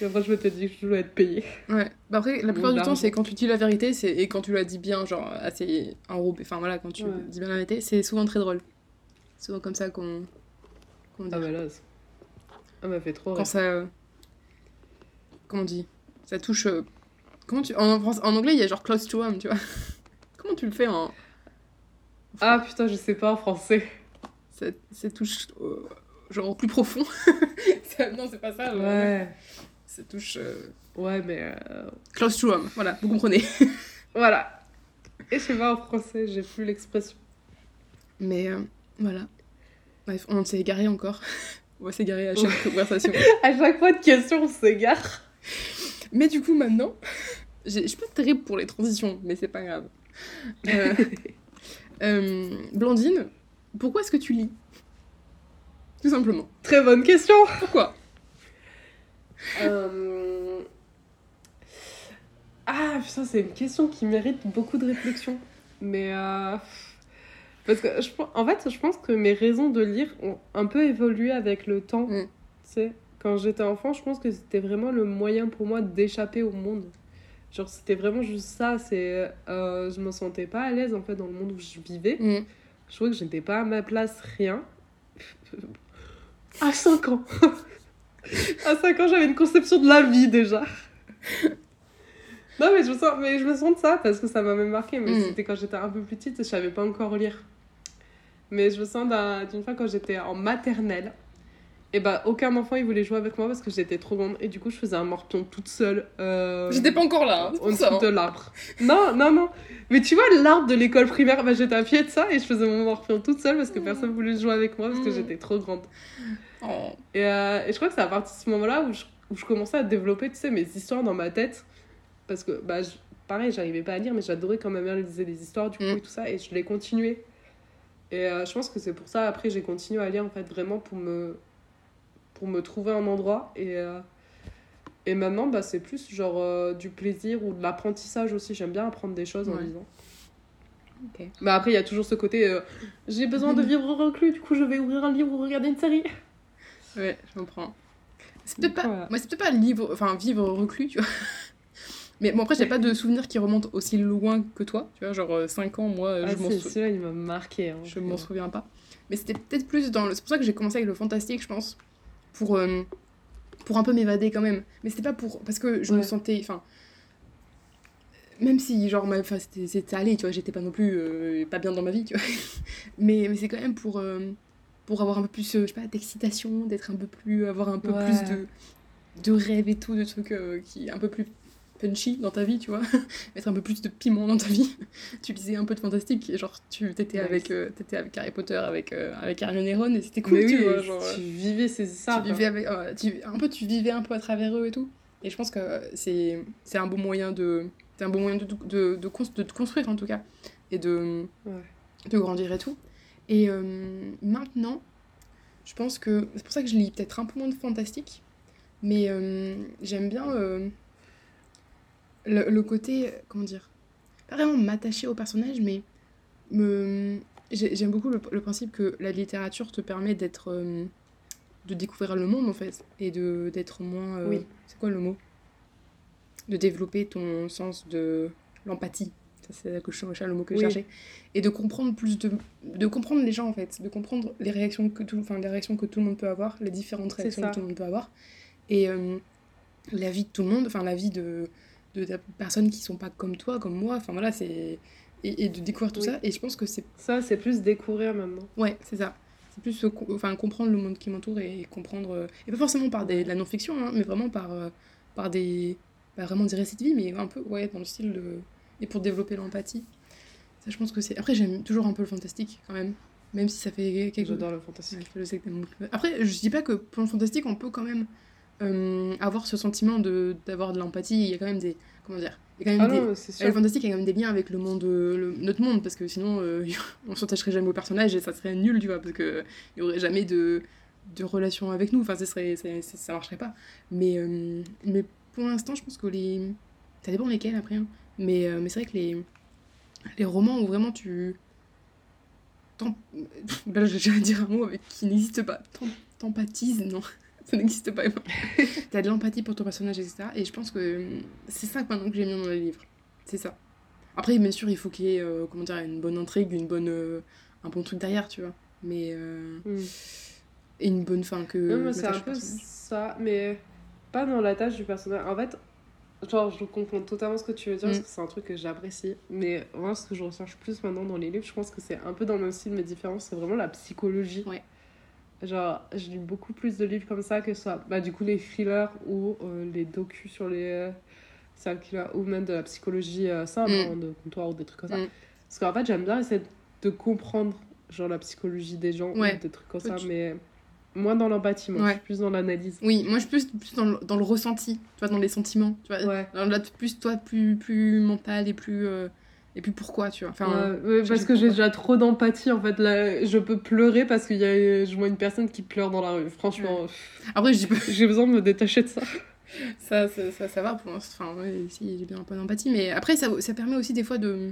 Et après, je m'étais dit que je voulais être payée. Ouais. Bah après, la plupart du temps, c'est quand tu dis la vérité c'est... et quand tu la dis bien, genre assez enrobé. Enfin voilà, quand tu Ouais. dis bien la vérité, c'est souvent très drôle. C'est souvent comme ça qu'on. qu'on dit. Ah bah là, c'est- elle m'a fait trop Quand rire. ça. euh, Comment on dit? Ça touche. euh, Comment tu. En, France- en anglais, il y a genre close to home, tu vois. (laughs) Comment tu le fais en. Ah putain, je sais pas en français. Ça, ça touche. euh, Genre au plus profond. (laughs) Ça- Non, c'est pas ça. euh, Ouais. Ça touche. euh, Ouais, mais... euh, Close to home, voilà, vous comprenez. (laughs) Voilà. Et je sais pas en français, j'ai plus l'expression. Mais euh, voilà. Bref, on s'est égaré encore. (laughs) On va s'égarer à chaque conversation. À chaque fois de question, on s'égare. Mais du coup, maintenant, je suis pas terrible pour les transitions, mais c'est pas grave. Euh, euh, Blandine, pourquoi est-ce que tu lis? Tout simplement. Très bonne question. Pourquoi? Euh, Ah putain, c'est une question qui mérite beaucoup de réflexion. Mais euh, parce que je, en fait, je pense que mes raisons de lire ont un peu évolué avec le temps. Mm. Tu sais, quand j'étais enfant, je pense que c'était vraiment le moyen pour moi d'échapper au monde. Genre, c'était vraiment juste ça. C'est, euh, je me sentais pas à l'aise en fait dans le monde où je vivais. Mm. Je trouvais que je n'étais pas à ma place, rien. À 5 ans. à 5 ans, j'avais une conception de la vie déjà. non, mais je, me sens, mais je me sens de ça parce que ça m'a même marqué. Mais Mm. c'était quand j'étais un peu petite et je savais pas encore lire. Mais je me sens d'un- d'une fois quand j'étais en maternelle. Et bah, aucun enfant il voulait jouer avec moi parce que j'étais trop grande. Et du coup, je faisais un morpion toute seule. euh, J'étais pas encore là, hein, en dessous hein. de l'arbre. Non, non, non. Mais tu vois, l'arbre de l'école primaire, bah, j'étais à pied de ça et je faisais mon morpion toute seule parce que Mm. personne voulait jouer avec moi parce que Mm. j'étais trop grande. Oh. Et, euh, et je crois que c'est à partir de ce moment-là où je, où je commençais à développer, tu sais, mes histoires dans ma tête. Parce que, bah, je- pareil, j'arrivais pas à lire, mais j'adorais quand ma mère lisait des histoires, du coup, Mm. et tout ça, et je l'ai continué. Et euh, je pense que c'est pour ça, après, j'ai continué à lire, en fait, vraiment pour me, pour me trouver un endroit. Et, euh, et maintenant, bah, c'est plus genre euh, du plaisir ou de l'apprentissage aussi. J'aime bien apprendre des choses en Ouais. lisant. Ok. Mais après, il y a toujours ce côté, euh, j'ai besoin de vivre reclus, du coup, je vais ouvrir un livre ou regarder une série. Ouais, je comprends. C'est peut-être pas. Moi, c'est peut-être pas livre, enfin vivre reclus, tu vois. (laughs) Mais bon, après, j'ai pas de souvenirs qui remontent aussi loin que toi, tu vois, genre 5 ans, moi, Ah, je m'en si, sou- celui-là, il m'a marqué. hein. je m'en souviens pas. Mais c'était peut-être plus dans le. C'est pour ça que j'ai commencé avec le fantastique, je pense. Pour. euh, pour un peu m'évader quand même. Mais c'était pas pour. Parce que je me sentais. Enfin. Même si, genre, ma- enfin, c'était allé, tu vois, j'étais pas non plus euh, pas bien dans ma vie, tu vois. (laughs) mais mais c'est quand même pour, euh, pour avoir un peu plus, je sais pas, d'excitation, d'être un peu plus. avoir un peu Ouais. plus de, de rêve et tout, de trucs qui. un peu plus punchy dans ta vie, tu vois. (laughs) Mettre un peu plus de piment dans ta vie. (laughs) tu lisais un peu de fantastique, et genre, tu t'étais avec, euh, t'étais avec Harry Potter, avec, euh, avec Hermione et Ron, et c'était cool, tu oui, vois. Genre, tu euh, vivais ces histoires. tu vivais avec, euh, tu- un peu tu vivais un peu à travers eux et tout et je pense que c'est c'est un bon moyen de c'est un bon moyen de, de, de, te construire en tout cas et de Ouais. de grandir et tout et euh, maintenant je pense que c'est pour ça que je lis peut-être un peu moins de fantastique mais j'aime bien le, le côté comment dire pas vraiment m'attacher au personnage mais me j'ai- j'aime beaucoup le, le principe que la littérature te permet d'être euh, de découvrir le monde en fait et de d'être moins euh, Oui. c'est quoi le mot? De développer ton sens de l'empathie. Ça c'est le mot que je cherchais. Et de comprendre plus de de comprendre les gens en fait. De comprendre les réactions que tout enfin les réactions que tout le monde peut avoir les différentes réactions que tout le monde peut avoir. Et euh, la vie de tout le monde enfin la vie de de, de personnes qui sont pas comme toi comme moi enfin voilà c'est et, et de découvrir tout Oui. ça et je pense que c'est Ça, c'est plus découvrir maintenant. Ouais, c'est ça. C'est plus euh, co- enfin, comprendre le monde qui m'entoure et comprendre. euh, et pas forcément par des, de la non-fiction, hein, mais vraiment par, euh, par des. Pas vraiment des récits de vie, mais un peu, ouais, dans le style de. Et pour développer l'empathie. Ça, je pense que c'est. Après, j'aime toujours un peu le fantastique, quand même. Même si ça fait quelques. J'adore le fantastique. Ouais, je sais que. Après, je dis pas que pour le fantastique, on peut quand même euh, avoir ce sentiment de d'avoir de l'empathie. Il y a quand même des. Comment dire Il y a quand même Ah des, non, c'est et sûr. le fantastique a quand même des liens avec le monde, euh, le- notre monde, parce que sinon euh, (laughs) on s'attacherait jamais au personnage et ça serait nul, tu vois, parce que il y aurait jamais de, de relation avec nous, enfin ça serait, ça, marcherait pas. Mais, euh, mais pour l'instant, je pense que les. Ça dépend lesquels après, hein. mais, mais c'est vrai que les, les romans où vraiment tu. t'em- (laughs) Là, j'ai à dire un mot avec qui n'existe pas. T'em- T'empathises, non, ça n'existe pas. (laughs) T'as de l'empathie pour ton personnage, etc. Et je pense que euh, c'est ça maintenant que j'aime bien dans les livres. C'est ça. Après, bien sûr, il faut qu'il y ait euh, comment dire, une bonne intrigue, une bonne, euh, un bon truc derrière, tu vois. Mais. euh, Mm. et une bonne fin que. Moi, je c'est un peu ça, mais pas dans la tâche du personnage. En fait, genre, je comprends totalement ce que tu veux dire, parce Mm. que c'est un truc que j'apprécie. Mais moi, ce que je recherche plus maintenant dans les livres, je pense que c'est un peu dans le même style, mais différent, c'est vraiment la psychologie. Ouais. Genre, je lis beaucoup plus de livres comme ça que ce soit, bah, du coup, les thrillers ou euh, les docus sur les euh, serial killers, ou même de la psychologie euh, simple, Mm. hein, de comptoir ou des trucs comme ça. Mm. Parce qu'en fait, j'aime bien essayer de comprendre, genre, la psychologie des gens, Ouais. ou des trucs comme ça, tu- mais moins dans l'empathie, moi, je suis plus dans l'analyse. Oui, moi, je suis plus, plus dans, le, dans le ressenti, tu vois, dans les sentiments. Tu vois. Ouais. Là, plus, toi, plus, plus mental et plus. Euh, et puis pourquoi, tu vois. Enfin, ouais, je parce que j'ai déjà trop d'empathie en fait là je peux pleurer parce qu'il y a je vois une personne qui pleure dans la rue franchement Après, pas. j'ai besoin de me détacher de ça (laughs) Ça, ça, ça, ça va pour. Enfin, ouais, si, j'ai bien un peu d'empathie. Mais après, ça, ça permet aussi des fois de.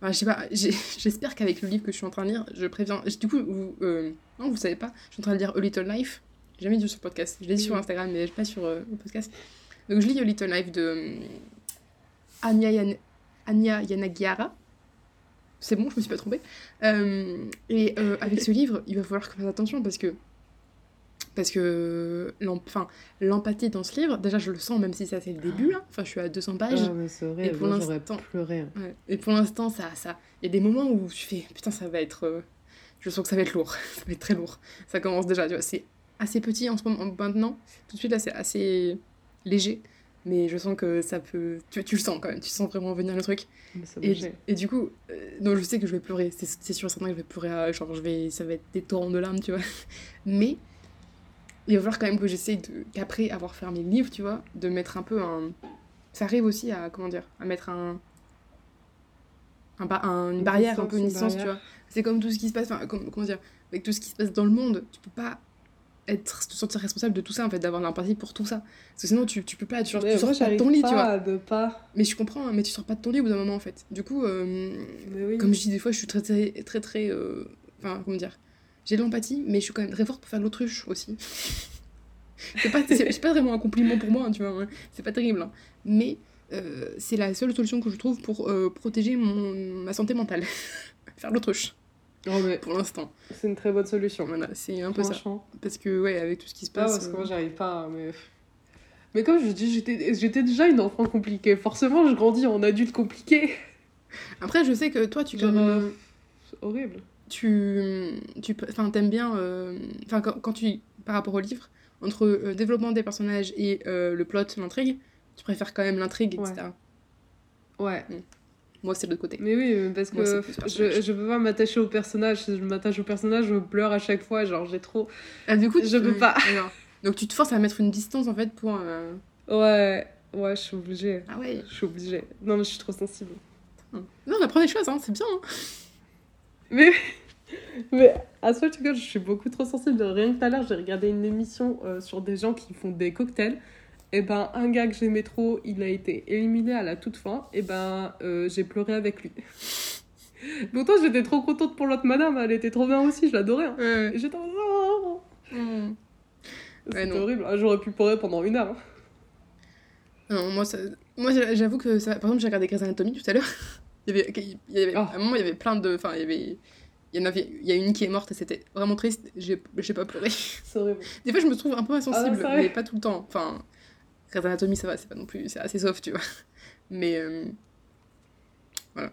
Enfin, je sais pas, (laughs) j'espère qu'avec le livre que je suis en train de lire, je préviens. Du coup, vous, euh, non, vous savez pas, je suis en train de lire A Little Life. J'ai jamais dit sur podcast. Je l'ai dit sur. Instagram, mais pas sur euh, le podcast. Donc, je lis A Little Life de euh, Anya, Yan- Anya Yanagiara. C'est bon, je me suis pas trompée. Euh, et euh, avec ce livre, il va falloir que je fasse attention parce que. Parce que l'empathie dans ce livre, déjà je le sens, même si ça c'est le début là. Enfin, je suis à 200 pages. ah mais c'est vrai Et pour l'instant- hein. Ouais. Et pour l'instant, ça, ça, il y a des moments où je fais, putain, ça va être, euh, je sens que ça va être lourd, (laughs) ça va être très lourd. Ça commence déjà, tu vois, c'est assez petit en ce moment, maintenant. Tout de suite là, c'est assez léger, mais je sens que ça peut, tu, tu le sens quand même, tu sens vraiment venir le truc. Et, du coup, euh, je sais que je vais pleurer, c'est sûr et certain que je vais pleurer, à- genre je vais, ça va être des torrents de larmes, tu vois. (laughs) Mais il va falloir quand même que j'essaye qu'après avoir fermé le livre, tu vois, de mettre un peu un, ça arrive aussi à, comment dire, à mettre un, un, un- une Une barrière, un distance, peu une distance, tu vois. C'est comme tout ce qui se passe, enfin, comme- comment dire, avec tout ce qui se passe dans le monde, tu peux pas être, te sentir responsable de tout ça, en fait, d'avoir l'empathie pour tout ça. Parce que sinon, tu, tu peux pas, tu, genre, sors pas de ton lit, pas tu vois. pas Mais je comprends, hein, mais tu sors pas de ton lit au bout d'un moment, en fait. Du coup, euh, oui comme je dis des fois, je suis très très très très. euh, Enfin, comment dire J'ai de l'empathie, mais je suis quand même très forte pour faire de l'autruche aussi. (laughs) c'est pas, pas vraiment un compliment pour moi, hein, tu vois. hein. C'est pas terrible. hein. Mais euh, c'est la seule solution que je trouve pour protéger mon, ma santé mentale. (laughs) faire l'autruche. Oh, mais pour l'instant. c'est une très bonne solution. Voilà, c'est un peu ça. Parce que, ouais, avec tout ce qui se Ah, passe. parce que euh, moi, j'arrive pas. Mais... mais comme je dis, j'étais déjà une enfant compliquée. Forcément, je grandis en adulte compliqué. Après, je sais que toi, tu. Genre, euh, c'est horrible. tu tu enfin t'aimes bien euh, enfin quand, quand tu par rapport au livre entre euh, développement des personnages et euh, le plot l'intrigue tu préfères quand même l'intrigue Ouais. etc Ouais. Moi c'est de l'autre côté Mais oui, parce que je, je peux pas m'attacher au personnage. Si je m'attache au personnage, je pleure à chaque fois. Genre, j'ai trop. ah, du coup Je tu- peux pas. (laughs) donc tu te forces à mettre une distance en fait pour euh, Ouais, ouais, je suis obligée. ah ouais Je suis obligée. Non, mais je suis trop sensible. non on apprend des choses hein c'est bien hein. Mais, (laughs) mais à ce que je suis beaucoup trop sensible. Rien que tout à l'heure, j'ai regardé une émission euh, sur des gens qui font des cocktails. Et ben, un gars que j'aimais trop, il a été éliminé à la toute fin. Et ben, euh, j'ai pleuré avec lui. (laughs) Pourtant, j'étais trop contente pour l'autre madame. Elle était trop bien aussi, je l'adorais. hein. ouais, j'étais en oh. C'était non. horrible. Ah, J'aurais pu pleurer pendant une heure. hein. non moi ça... moi j'avoue que ça par exemple j'ai regardé Grey's Anatomy tout à l'heure (laughs) il y avait, il y avait Oh. à un moment il y avait plein de enfin il y avait il y en avait il y a une qui est morte et c'était vraiment triste j'ai pas pleuré C'est horrible. Des fois, je me trouve un peu insensible, Ah, vrai mais pas tout le temps. Enfin, Grey's Anatomy, ça va, c'est pas non plus, c'est assez soft, tu vois. Mais euh, voilà.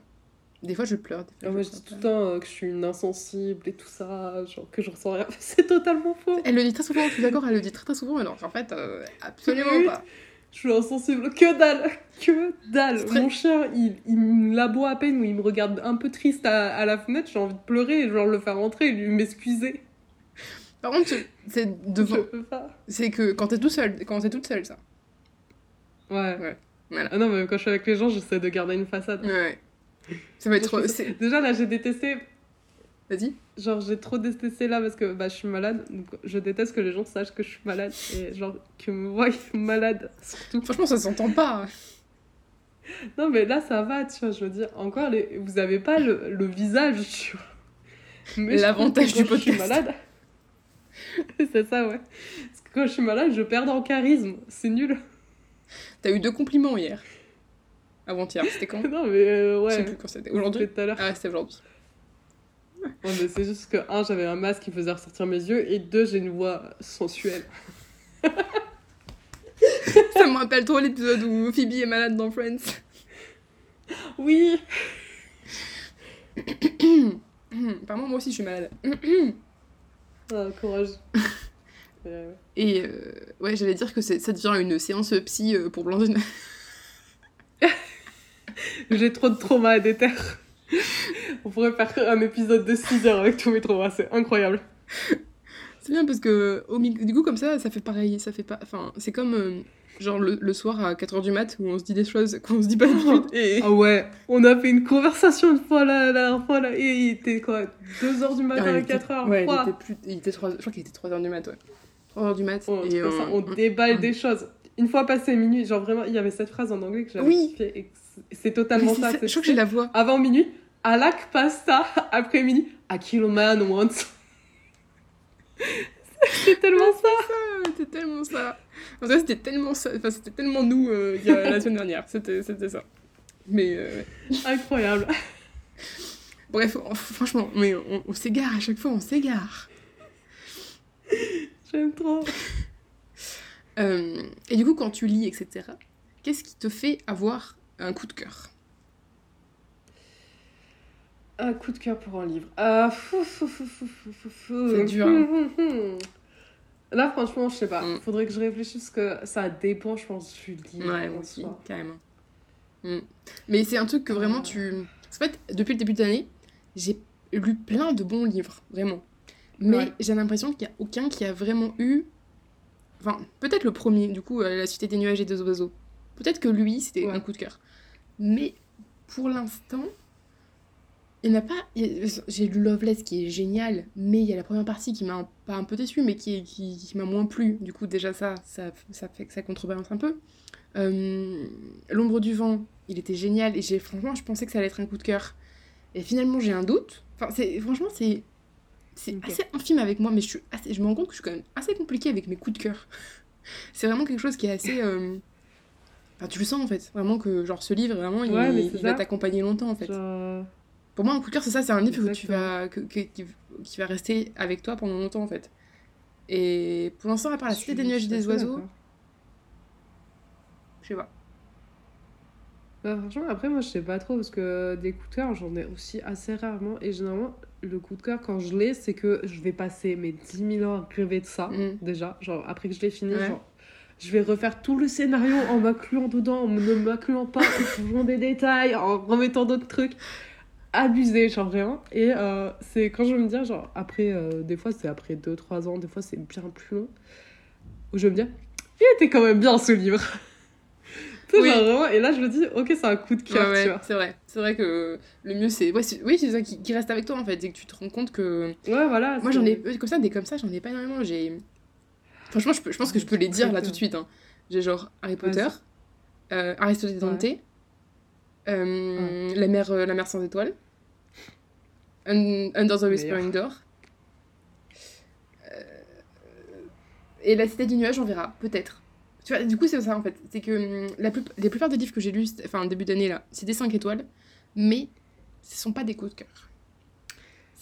Des fois, je pleure. Des fois, Ah, moi, je dis tout le temps euh, que je suis une insensible et tout ça, genre que je ressens rien. (laughs) C'est totalement faux. Elle le dit très souvent, je suis d'accord, elle le dit très très souvent, alors qu'en fait, euh, absolument Oui. pas. Je suis insensible. Que dalle Que dalle très- Mon chien, il, il me l'aboie à peine ou il me regarde un peu triste à, à la fenêtre. J'ai envie de pleurer et genre le faire rentrer et lui m'excuser. Par contre, c'est Je devant. peux pas. C'est que quand t'es tout seul, quand t'es toute seule, ça. Ouais. Ouais, voilà. Ah non, mais quand je suis avec les gens, j'essaie de garder une façade. Ouais. Ça va être. C'est- Déjà, là, j'ai détesté. Vas-y. Genre, j'ai trop détesté là parce que bah, je suis malade. Donc, je déteste que les gens sachent que je suis malade. Et genre, que me voient malade, (laughs) surtout. Franchement, ça s'entend pas. Non, mais là, ça va, tu vois. Je veux dire, encore, les... vous avez pas le, le visage, tu vois. Mais L'avantage du quand Je suis podcast. malade. (laughs) C'est ça, ouais. Parce que quand je suis malade, je perds en charisme. C'est nul. T'as eu deux compliments hier. Avant-hier, c'était quand (laughs) non, mais euh, Je sais ouais. plus quand c'était. Aujourd'hui Aujourd'hui tout à l'heure. Ah, c'était aujourd'hui. Ouais, mais c'est juste que, un, j'avais un masque qui faisait ressortir mes yeux. Et deux, j'ai une voix sensuelle. (laughs) Ça me rappelle trop l'épisode où Phoebe est malade dans Friends. Oui (coughs) Apparemment, moi aussi, je suis malade. Ah, courage. (coughs) Euh, Et euh, ouais, j'allais dire que ça devient une séance psy euh, pour Blandine. (laughs) J'ai trop de traumas à déterre. On pourrait faire un épisode de 6 heures avec tous mes traumas, c'est incroyable. C'est bien parce que au du coup, comme ça, ça fait pareil. Ça fait pas. Enfin, c'est comme euh, genre le, le soir à 4h du mat où on se dit des choses qu'on se dit pas d'habitude. (laughs) Et Ah ouais, on a fait une conversation une fois là, la dernière fois là, et il était quoi 2h du matin Ah, à était- 4h Ouais, il quoi. était plus. Il était 3... Je crois qu'il était 3h du mat, ouais. 3h du mat. On, et c'est ça, on déballe des choses. Une fois passé minuit, genre vraiment, il y avait cette phrase en anglais que j'avais Oui. et c'est- totalement ça. ça, c'est- Je crois que j'ai la voix. Avant minuit, I like pasta. (laughs) Après minuit, I kill a man once. (laughs) c'est tellement ça. C'était tellement ça. En vrai, c'était tellement ça. Enfin, c'était tellement nous euh, a la semaine dernière. C'était, c'était ça. Mais euh. Incroyable. bref, on- franchement, mais on, on s'égare à chaque fois, on s'égare. J'aime trop. (laughs) Euh, et du coup, quand tu lis, etc., qu'est-ce qui te fait avoir un coup de cœur? Un coup de cœur pour un livre. Fou. C'est dur, hein. Hum, hum, hum. Là, franchement, je sais pas. Mm. Faudrait que je réfléchisse que ça dépend, je pense, du livre. Ouais, aussi, carrément. Mm. Mais c'est un truc que vraiment Euh. tu. En fait, depuis le début de l'année, j'ai lu plein de bons livres, vraiment. Mais Ouais. j'ai l'impression qu'il n'y a aucun qui a vraiment eu. Enfin, peut-être le premier, du coup, euh, La Cité des nuages et des oiseaux. Peut-être que lui, c'était Ouais. un coup de cœur. Mais pour l'instant, il n'y a pas. a- J'ai lu Loveless qui est génial, mais il y a la première partie qui m'a un- pas un peu déçu, mais qui, qui, qui m'a moins plu. Du coup, déjà, ça, ça, ça fait que ça contrebalance un peu. Euh, L'ombre du vent, il était génial et j'ai franchement, je pensais que ça allait être un coup de cœur. Et finalement, j'ai un doute. Enfin, c'est franchement, c'est c'est Ok. assez infime avec moi, mais je suis assez, je me rends compte que je suis quand même assez compliquée avec mes coups de cœur. (laughs) c'est vraiment quelque chose qui est assez. euh, Enfin, tu le sens en fait, vraiment que genre ce livre, vraiment, il, Ouais, va t'accompagner longtemps en fait. Genre, Pour moi, un coup de cœur, c'est ça, c'est un livre où tu vas, que- que- qui, qui va rester avec toi pendant longtemps, en fait. Et pour l'instant, à part La Cité des nuages et des oiseaux, je sais pas. Bah, franchement, après, moi, je sais pas trop parce que des coups de cœur, j'en ai aussi assez rarement. Et généralement, le coup de cœur, quand je l'ai, c'est que je vais passer mes 10 000 ans à rêver de ça, Mm. déjà. Genre, après que je l'ai fini, Ouais. genre, je vais refaire tout le scénario en m'incluant dedans, en ne m'incluant pas, en changeant des détails, en remettant d'autres trucs. Abusé, genre vraiment. Et euh, c'est quand je vais me dire, genre, après, euh, des fois, c'est après 2-3 ans, des fois, c'est bien plus long, où je vais me dire, il était quand même bien ce livre. Tu sais, Oui. genre, vraiment, et là, je me dis, ok, c'est un coup de cœur, Ouais, ouais, tu vois. c'est vrai. C'est vrai que le mieux, c'est. Ouais, oui, c'est ça qui, qui reste avec toi, en fait. Et que tu te rends compte que. Ouais, voilà. Moi, j'en ai. euh, Comme ça, des comme ça, j'en ai pas énormément. J'ai. Franchement, je, peux- je pense que je peux les dire là tout de suite. hein. J'ai genre Harry Potter, euh, Aristote et Dante, euh, la, mer, euh, la mer sans étoiles, Un- Under the Whispering Door. Et la cité du nuage, on verra, peut-être. Tu vois, du coup, c'est ça en fait. C'est que hum, la plus... les plupart des livres que j'ai lus, enfin, début d'année là, c'est des 5 étoiles, mais ce sont pas des coups de cœur.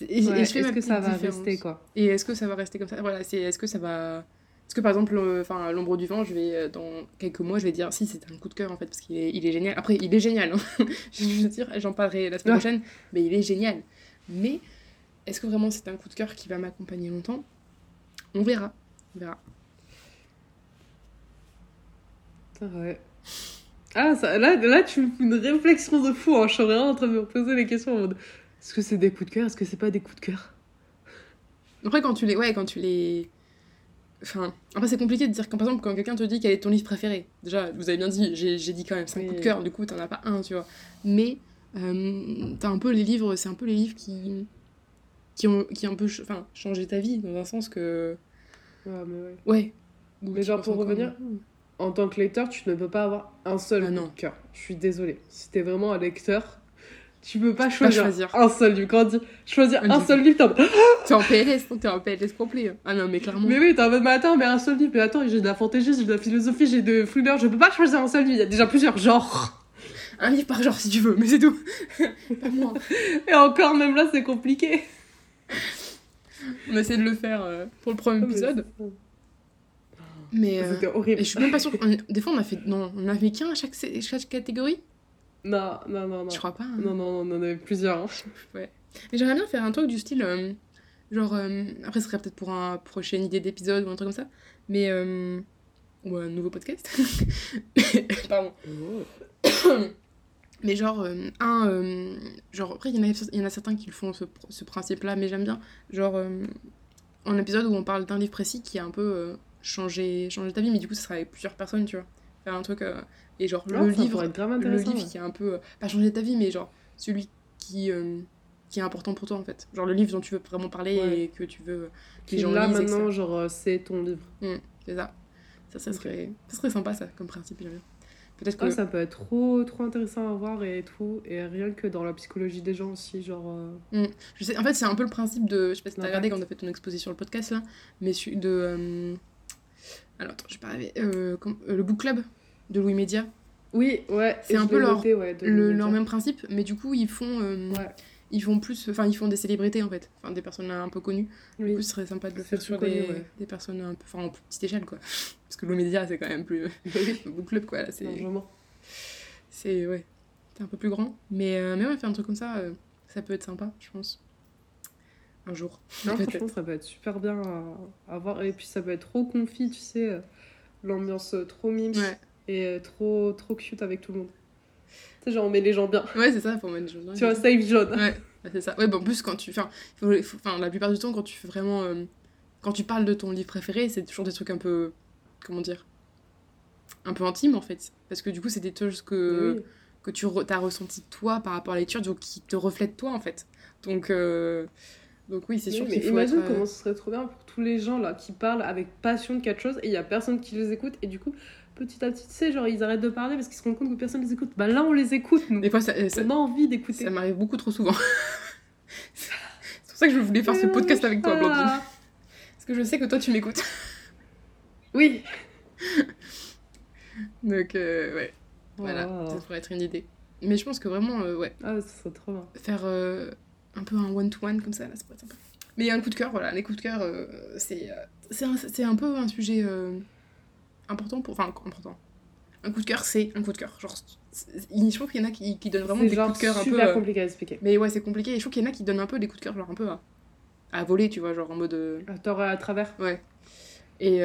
Et, je fais Est-ce que ça va différence. rester, quoi? Et est-ce que ça va rester comme ça? Voilà, c'est est-ce que ça va. Est-ce que par exemple, euh, enfin, l'ombre du vent, je vais euh, dans quelques mois, je vais dire si c'est un coup de cœur en fait parce qu'il est, il est génial. Après, il est génial. hein. (laughs) je veux dire, j'en parlerai la semaine Ouais. prochaine, mais il est génial. Mais est-ce que vraiment c'est un coup de cœur qui va m'accompagner longtemps? On verra. On verra. Vrai. Ah, ça, là, là, tu me fais une réflexion de fou. Hein. Je suis vraiment en train de me poser les questions en mode est-ce que c'est des coups de cœur Est-ce que c'est pas des coups de cœur? Après, quand tu les. Ouais, quand tu les. Enfin, après, c'est compliqué de dire quand par exemple, quand quelqu'un te dit quel est ton livre préféré. Déjà, vous avez bien dit, j'ai j'ai dit quand même 5 Oui. coups de cœur, du coup, t'en as pas un, tu vois. Mais, euh, t'as un peu les livres, c'est un peu les livres qui. qui ont, qui ont un peu enfin, changé ta vie, dans un sens que. Ouais, mais ouais. Ouais. Ou Mais genre, pour revenir, En tant que lecteur, tu ne peux pas avoir un seul Ah, coup non. de cœur. Je suis désolée. Si t'es vraiment un lecteur, tu peux pas choisir, choisir. un seul livre. Quand on dit choisir Un seul livre, t'es en en PLS, (gasps) t'es en PLS complet. Ah non, mais clairement. Mais oui, t'es en mode, mais attends, mais un seul livre, mais attends, j'ai de la fantaisie, j'ai de la philosophie, j'ai de thriller, je peux pas choisir un seul livre, il y a déjà plusieurs genres. Un livre par genre, si tu veux, mais c'est tout. (laughs) pas moi. Et encore, même là, c'est compliqué. On essaie de le faire euh, pour le premier épisode. Mais. euh, horrible. Et je suis même pas sûre. Des fois, on a fait. Non, on a fait qu'un à chaque, catégorie? Non, non, non, non. Je crois pas. hein. Non, non, non, on en avait plusieurs. (laughs) hein. Mais j'aimerais bien faire un truc du style. euh, genre. euh, après, ce serait peut-être pour un prochaine idée d'épisode ou un truc comme ça. Mais. euh, ou un nouveau podcast. (laughs) Pardon. (coughs) Mais genre, euh, un. euh, genre, après, il y, en a- il y en a certains qui le font, ce, ce principe-là, mais j'aime bien. Genre, euh, un épisode où on parle d'un livre précis qui a un peu changé, changé ta vie, mais du coup, ça sera avec plusieurs personnes, tu vois. Faire un truc. euh, et genre, Non, le livre le livre qui a un peu euh, pas changé ta vie mais genre celui qui euh, qui est important pour toi en fait genre le livre dont tu veux vraiment parler Ouais. et que tu veux que Qui les gens là, lisent, etc. maintenant, genre, euh, c'est ton livre. c'est ça ça, ça Ok. serait ça serait sympa ça comme principe j'aime bien peut-être que Ouais, ça peut être trop, trop intéressant à voir et tout. Et rien que dans la psychologie des gens aussi, genre. euh, je sais en fait c'est un peu le principe de je sais pas si t'as regardé quand on a fait ton exposé sur le podcast là mais de euh, alors attends je vais pas arriver euh, euh, le book club de Louis Média Oui, ouais. C'est un peu leur- ouais, le, le leur même principe mais du coup ils font euh, Ouais. ils font plus enfin ils font des célébrités en fait enfin des personnes un peu connues Du coup, ce serait sympa de le faire sur connu, des, ouais. des personnes un peu, enfin, en plus petite échelle, quoi. (laughs) Parce que l'Omédia, c'est quand même plus (laughs) (laughs) book club, quoi. C'est, ouais, c'est un peu plus grand. Mais, euh, mais ouais, faire un truc comme ça, ça peut être sympa, je pense. Un jour. Non, franchement, ça peut être super bien à, à voir. Et puis, ça peut être trop confit, tu sais. euh, L'ambiance euh, trop Ouais, et euh, trop, trop cute avec tout le monde. Tu sais, genre, on met les gens bien. ouais c'est ça, faut mettre des choses. Tu vois, safe jaune. Ouais, bah, c'est ça. Ouais, bah, en plus, quand tu. Enfin, la plupart du temps, quand tu fais vraiment. euh, quand tu parles de ton livre préféré, c'est toujours des trucs un peu. Comment dire Un peu intimes, en fait. Parce que du coup, c'est des choses que. Oui. que tu re- as ressenti toi par rapport à la lecture, donc qui te reflète toi en fait. Donc, euh, donc oui, c'est Oui, sûr mais qu'il faut imagine être, euh, comment ce serait trop bien pour tous les gens là qui parlent avec passion de quelque chose et il y a personne qui les écoute et du coup petit à petit tu sais genre ils arrêtent de parler parce qu'ils se rendent compte que personne les écoute bah là on les écoute nous Des fois, ça, ça, on a envie d'écouter ça m'arrive beaucoup trop souvent. (laughs) c'est pour ça que je voulais faire ce podcast avec toi, Blandine. Parce que je sais que toi, tu m'écoutes. (laughs) oui Donc, euh, ouais, voilà, Oh. ça pourrait être une idée. Mais je pense que vraiment, euh, ouais, Ah, ça serait trop bien. faire euh, un peu un one-to-one comme ça, là, ça pourrait être sympa. Mais il y a un coup de cœur, voilà, les coups de cœur, euh, c'est euh, c'est un, c'est un peu un sujet euh, important pour. Enfin, important. Un coup de cœur, c'est un coup de cœur. Genre, c'est- je trouve qu'il y en a qui, qui donnent vraiment C'est des genre coups de cœur un peu. super euh, compliqué à expliquer. Mais ouais, c'est compliqué. Et je trouve qu'il y en a qui donnent un peu des coups de cœur, genre un peu à, à voler, tu vois, genre en mode. euh, À tort et à travers. Ouais. Et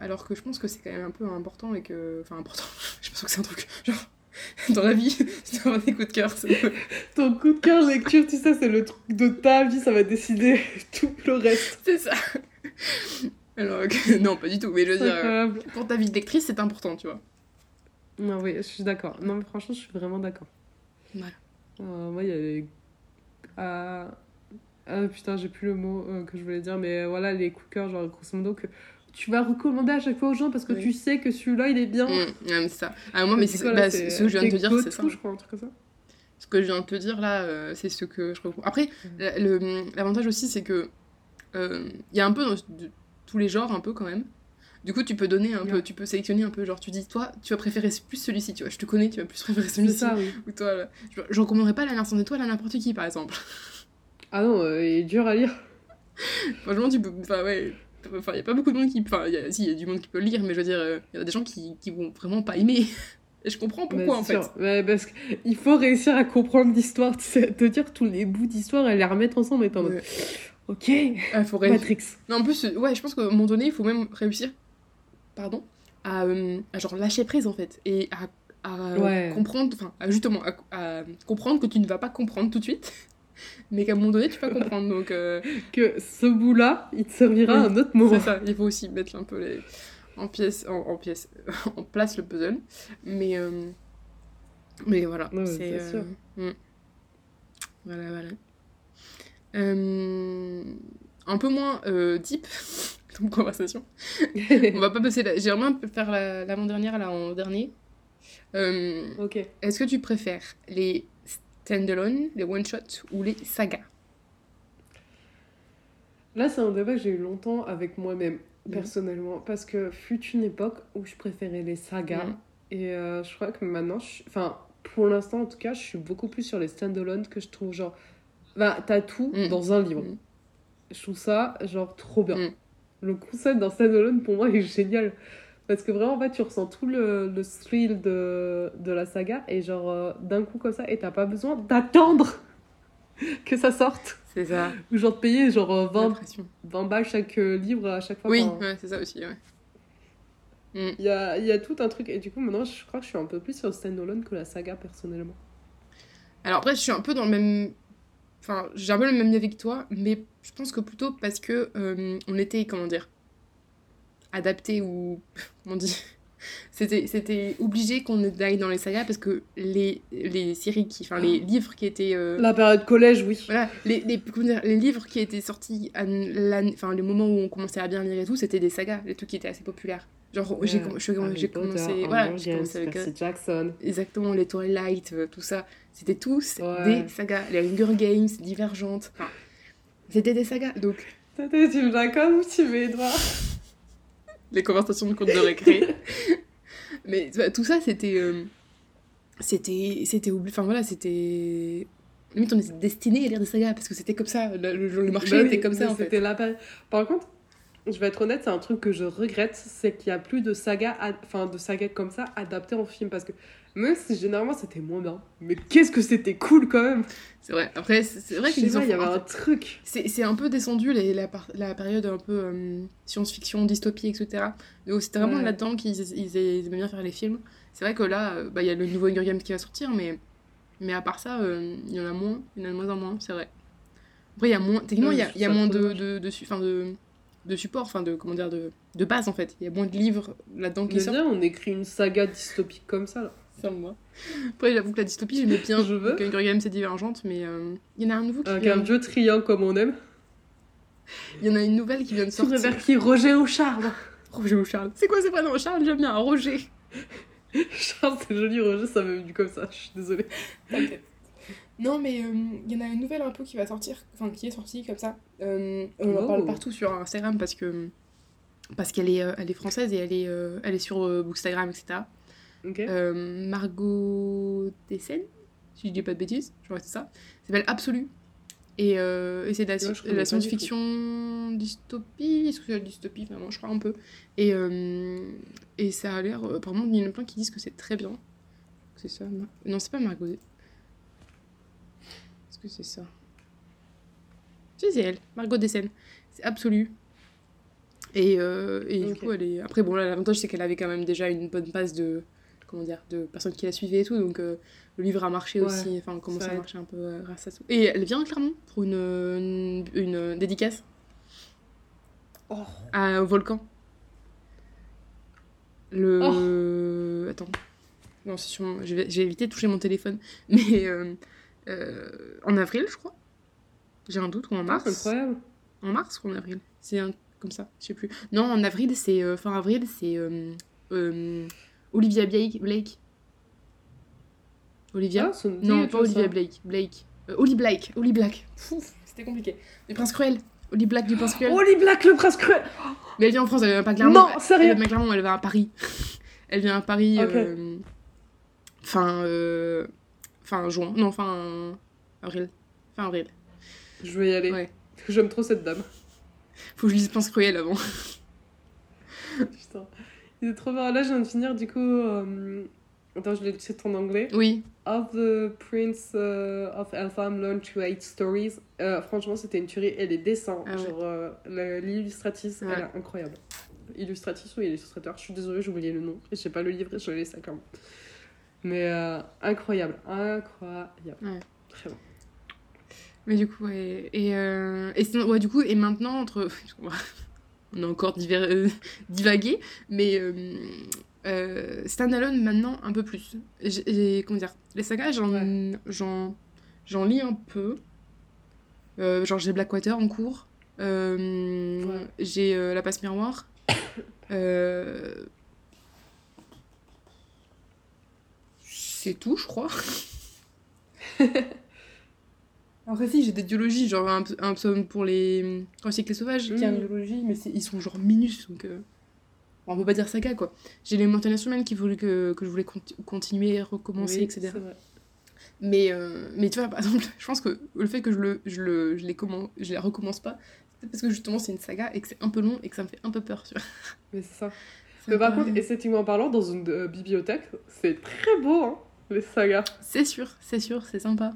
alors que je pense que c'est quand même un peu important et que. Enfin, important. (laughs) je pense que c'est un truc. Genre, (laughs) dans la vie, tu dois avoir des coups de cœur. c'est- Ton coup de cœur lecture, tu sais, c'est le truc de ta vie, ça va décider (laughs) tout le reste. C'est ça. (laughs) Alors. Non, pas du tout. Mais je veux C'est dire, euh, pour ta vie de lectrice, c'est important, tu vois. Non, oui, je suis d'accord. Non, mais franchement, je suis vraiment d'accord. Voilà. Euh, moi, il y avait. Ah, ah, putain, j'ai plus le mot euh, que je voulais dire, mais voilà, les coups de cœur, genre, grosso modo, que tu vas recommander à chaque fois aux gens parce que Oui. tu sais que celui-là, il est bien. Mm, ouais, mais c'est ça. Ah, moi, mais c'est bah, ce que je viens de te dire, c'est ça. Je crois, un truc comme ça. Ce que je viens de te dire là, euh, c'est ce que je reprends. Après, le- l'avantage aussi, c'est que euh, il y a un peu dans de- tous les genres, un peu quand même. Du coup, tu peux donner un peu, tu peux sélectionner un peu. Genre, tu dis, toi, tu vas préférer plus celui-ci, tu vois. Je te connais, tu vas plus (laughs) préférer C'est celui-ci. ça, oui. Ou toi, là, je, je recommanderais pas la mer sans étoile à n'importe qui, par exemple. Ah non, euh, il est dur à lire. (laughs) Franchement, tu peux. Enfin, ouais. Enfin, il y a pas beaucoup de monde qui. Enfin, y a- si, il y a du monde qui peut le lire, mais je veux dire, il y a des gens qui, qui vont vraiment pas aimer. (laughs) Et je comprends pourquoi, Mais en fait. Ouais, parce qu'il faut réussir à comprendre l'histoire, te dire tous les bouts d'histoire et les remettre ensemble et en mode, Ouais. ok, Ah, faut. Matrix. Non, en plus, euh, ouais, je pense qu'à un moment donné, il faut même réussir, pardon, à, euh, à genre lâcher prise en fait, et à, à Ouais. comprendre, enfin, justement, à, à comprendre que tu ne vas pas comprendre tout de suite, mais qu'à un moment donné, tu vas comprendre. Donc, euh, (laughs) Que ce bout-là, il te servira à un autre moment. c'est ça, il faut aussi mettre un peu les, en pièces, en, en pièces, (laughs) en place le puzzle, mais, euh, mais voilà, Ouais, c'est euh, mm. Voilà, voilà. Un peu moins deep (laughs) comme conversation. On va pas passer là. J'aimerais bien faire la- l'avant-dernière là en dernier. Ok. Est-ce que tu préfères les stand-alone, les one-shots ou les sagas Là, c'est un débat que j'ai eu longtemps avec moi-même, Mhm. personnellement, parce que fut une époque où je préférais les sagas, Mhm. et euh, je crois que maintenant, je enfin, pour l'instant en tout cas, je suis beaucoup plus sur les stand-alone que je trouve genre. Bah, t'as tout Mhm. dans un livre. Je trouve ça, genre, trop bien. Le concept d'un stand-alone, pour moi, est génial. Parce que vraiment, en fait, tu ressens tout le, le thrill de, de la saga, et genre, euh, d'un coup comme ça, et t'as pas besoin d'attendre (laughs) que ça sorte. C'est ça. Ou genre de payer genre euh, 20, L'impression. 20 balles chaque euh, livre à chaque fois. Oui, Enfin, ouais, c'est ça aussi. Ouais. Il y a, y a tout un truc. Et du coup, maintenant, je crois que je suis un peu plus sur le stand-alone que la saga, personnellement. Alors après, je suis un peu dans le même. Enfin, j'ai un peu le même avis que toi, mais je pense que plutôt parce que euh, on était, comment dire, adapté ou. (laughs) On dit (laughs) C'était c'était obligé qu'on aille dans les sagas parce que les, les séries qui. Enfin, les livres qui étaient. euh, La période collège, oui. Voilà, les, les, dire, les livres qui étaient sortis, à enfin, le moment où on commençait à bien lire et tout, c'était des sagas, les trucs qui étaient assez populaires. Genre, Harry j'ai Potter, commencé, Hunger voilà, j'ai commencé avec euh, Percy Jackson. exactement les Twilight, euh, tout ça. C'était tous Ouais. des sagas. Les Hunger Games, Divergentes, c'était des sagas. Donc, T'as tu me vois comme tu Edouard. Les conversations de cours de récré. (laughs) Mais vois, tout ça, c'était. euh, c'était. C'était oubli- Enfin voilà, c'était. Limite, on était destiné à lire des sagas parce que c'était comme ça. Le, marché Bah oui, était comme ça en fait. C'était la période. Par contre, je vais être honnête, c'est un truc que je regrette, c'est qu'il y a plus de sagas, enfin de sagas comme ça adaptées en film parce que même si généralement c'était moins bien, mais qu'est-ce que c'était cool quand même. C'est vrai. Après, c'est vrai qu'ils ont. il y avait un truc. C'est un peu descendu les- la, la période un peu euh, science-fiction, dystopie, etc. Donc c'était vraiment Ouais. là-dedans qu'ils ils, ils aimaient bien faire les films. C'est vrai que là, euh, bah, il y a le nouveau Hunger Games qui va sortir, mais, mais à part ça, euh, il y en a moins, il y en a de moins en moins, c'est vrai. Après, il y a moins, techniquement, il y a, y a moins de, de, de, su- enfin, de, de support, enfin de, comment dire, de, de base en fait. Il y a moins de livres là-dedans qui Mais sortent. on écrit une saga dystopique comme ça là. Ça, moi. Après, j'avoue que la dystopie, j'aimais bien. Je veux. Games c'est divergente, mais euh, il y en a un nouveau qui Avec vient. un vieux triangle comme on aime. Il y en a une nouvelle qui vient de sortir. préfères qui Roger ou Charles? Roger ou Charles C'est quoi ces prénoms Charles, j'aime bien. Roger. (laughs) Charles, c'est joli, Roger, ça m'est venu comme ça, je suis désolée. Non, mais euh, il y en a une nouvelle un peu qui va sortir, enfin qui est sortie comme ça. Euh, on en Oh. parle partout sur Instagram parce que parce qu'elle est, elle est française et elle est, elle est sur Bookstagram, etc. Euh, Margot Dessen si je dis pas de bêtises, je crois que c'est ça. Ça s'appelle Absolu. Et, euh, et c'est de la, Ouais, science-fiction dystopie, est-ce que c'est la dystopie vraiment Je crois un peu. Et, euh, et ça a l'air. Apparemment, il y en a plein qui disent que c'est très bien. C'est ça Mar- Non, c'est pas Margot. Est-ce que c'est ça? Si, c'est elle, Margot Dessen. C'est absolu. Et, du coup, elle est. Après, bon, là, l'avantage, c'est qu'elle avait quand même déjà une bonne base de. Comment dire De personnes qui la suivaient et tout. Donc, euh, le livre a marché Ouais, aussi. Enfin, commence ça à marcher un peu euh, grâce à ça. Et elle vient à Clermont pour une, une, une dédicace Oh. à, au volcan. Le. Attends. Non, c'est sûrement. J'ai évité de toucher mon téléphone. (laughs) Mais euh, en avril, je crois. J'ai un doute, ou en mars. c'est incroyable. En mars ou en avril? C'est un comme ça, je sais plus. Non, en avril, c'est. euh, fin avril, c'est. euh, euh, Olivia Blake. Blake. Olivia? Ah, Non, pas Olivia ça. Blake. Blake. Euh, Oli Blake. Oli Black. C'était compliqué. Du Prince Cruel. Oli Black du Prince Cruel. Holly Black, le prince cruel Mais elle vient en France, elle vient pas Clermont. Non, Elle sérieux vient pas à Clermont, elle va à Paris. (laughs) Elle vient à Paris. Euh, fin. euh, fin juin. Non, fin. Avril. Fin avril. Je vais y aller. Ouais. J'aime trop cette dame. Faut que je lise Prince Cruel avant. Putain. Il est trop marrant. Là, je viens de finir, du coup... euh, Attends, je l'ai dit en anglais. Oui. Of the Prince uh, of Eltham Learned to Hate Stories. Euh, franchement, c'était une tuerie. Et les dessins, Ah ouais. genre euh, le- l'illustratrice, Ouais. elle est incroyable. Illustratrice ou illustrateur, je suis désolée, j'ai oublié le nom. Et j'ai pas le livre je l'ai laissé quand même. Mais euh, incroyable, incroyable. Ouais. Très bon. Mais du coup, ouais. Et, euh, et sinon, ouais, du coup, et maintenant, entre. (laughs) On a encore diver- euh, (laughs) divagué, mais euh, euh, standalone maintenant un peu plus. J'ai- comment dire Les sagas, j'en Ouais. j'en j'en lis un peu. Euh, genre, j'ai Blackwater en cours. Ouais. J'ai La Passe Miroir. (coughs) C'est tout, je crois. (laughs) Après, si, j'ai des diologies, genre un, un psaume pour les. Quand c'est que les sauvages, qui a une Mm. diologie, mais ils sont genre minus, donc. euh, On peut pas dire saga, quoi. J'ai les montagnes humaines qui voulaient que, que je voulais conti- continuer, recommencer, Oui, etc. vrai. Mais, euh, mais tu vois, par exemple, (laughs) je pense que le fait que je, le, je, le, je, les, je les recommence pas, c'est parce que justement c'est une saga et que c'est un peu long et que ça me fait un peu peur, tu vois. (laughs) Mais c'est ça. Mais par contre, esthétiquement parlant, dans une euh, bibliothèque, c'est très beau, hein, les sagas. C'est sûr, c'est sûr, c'est sympa.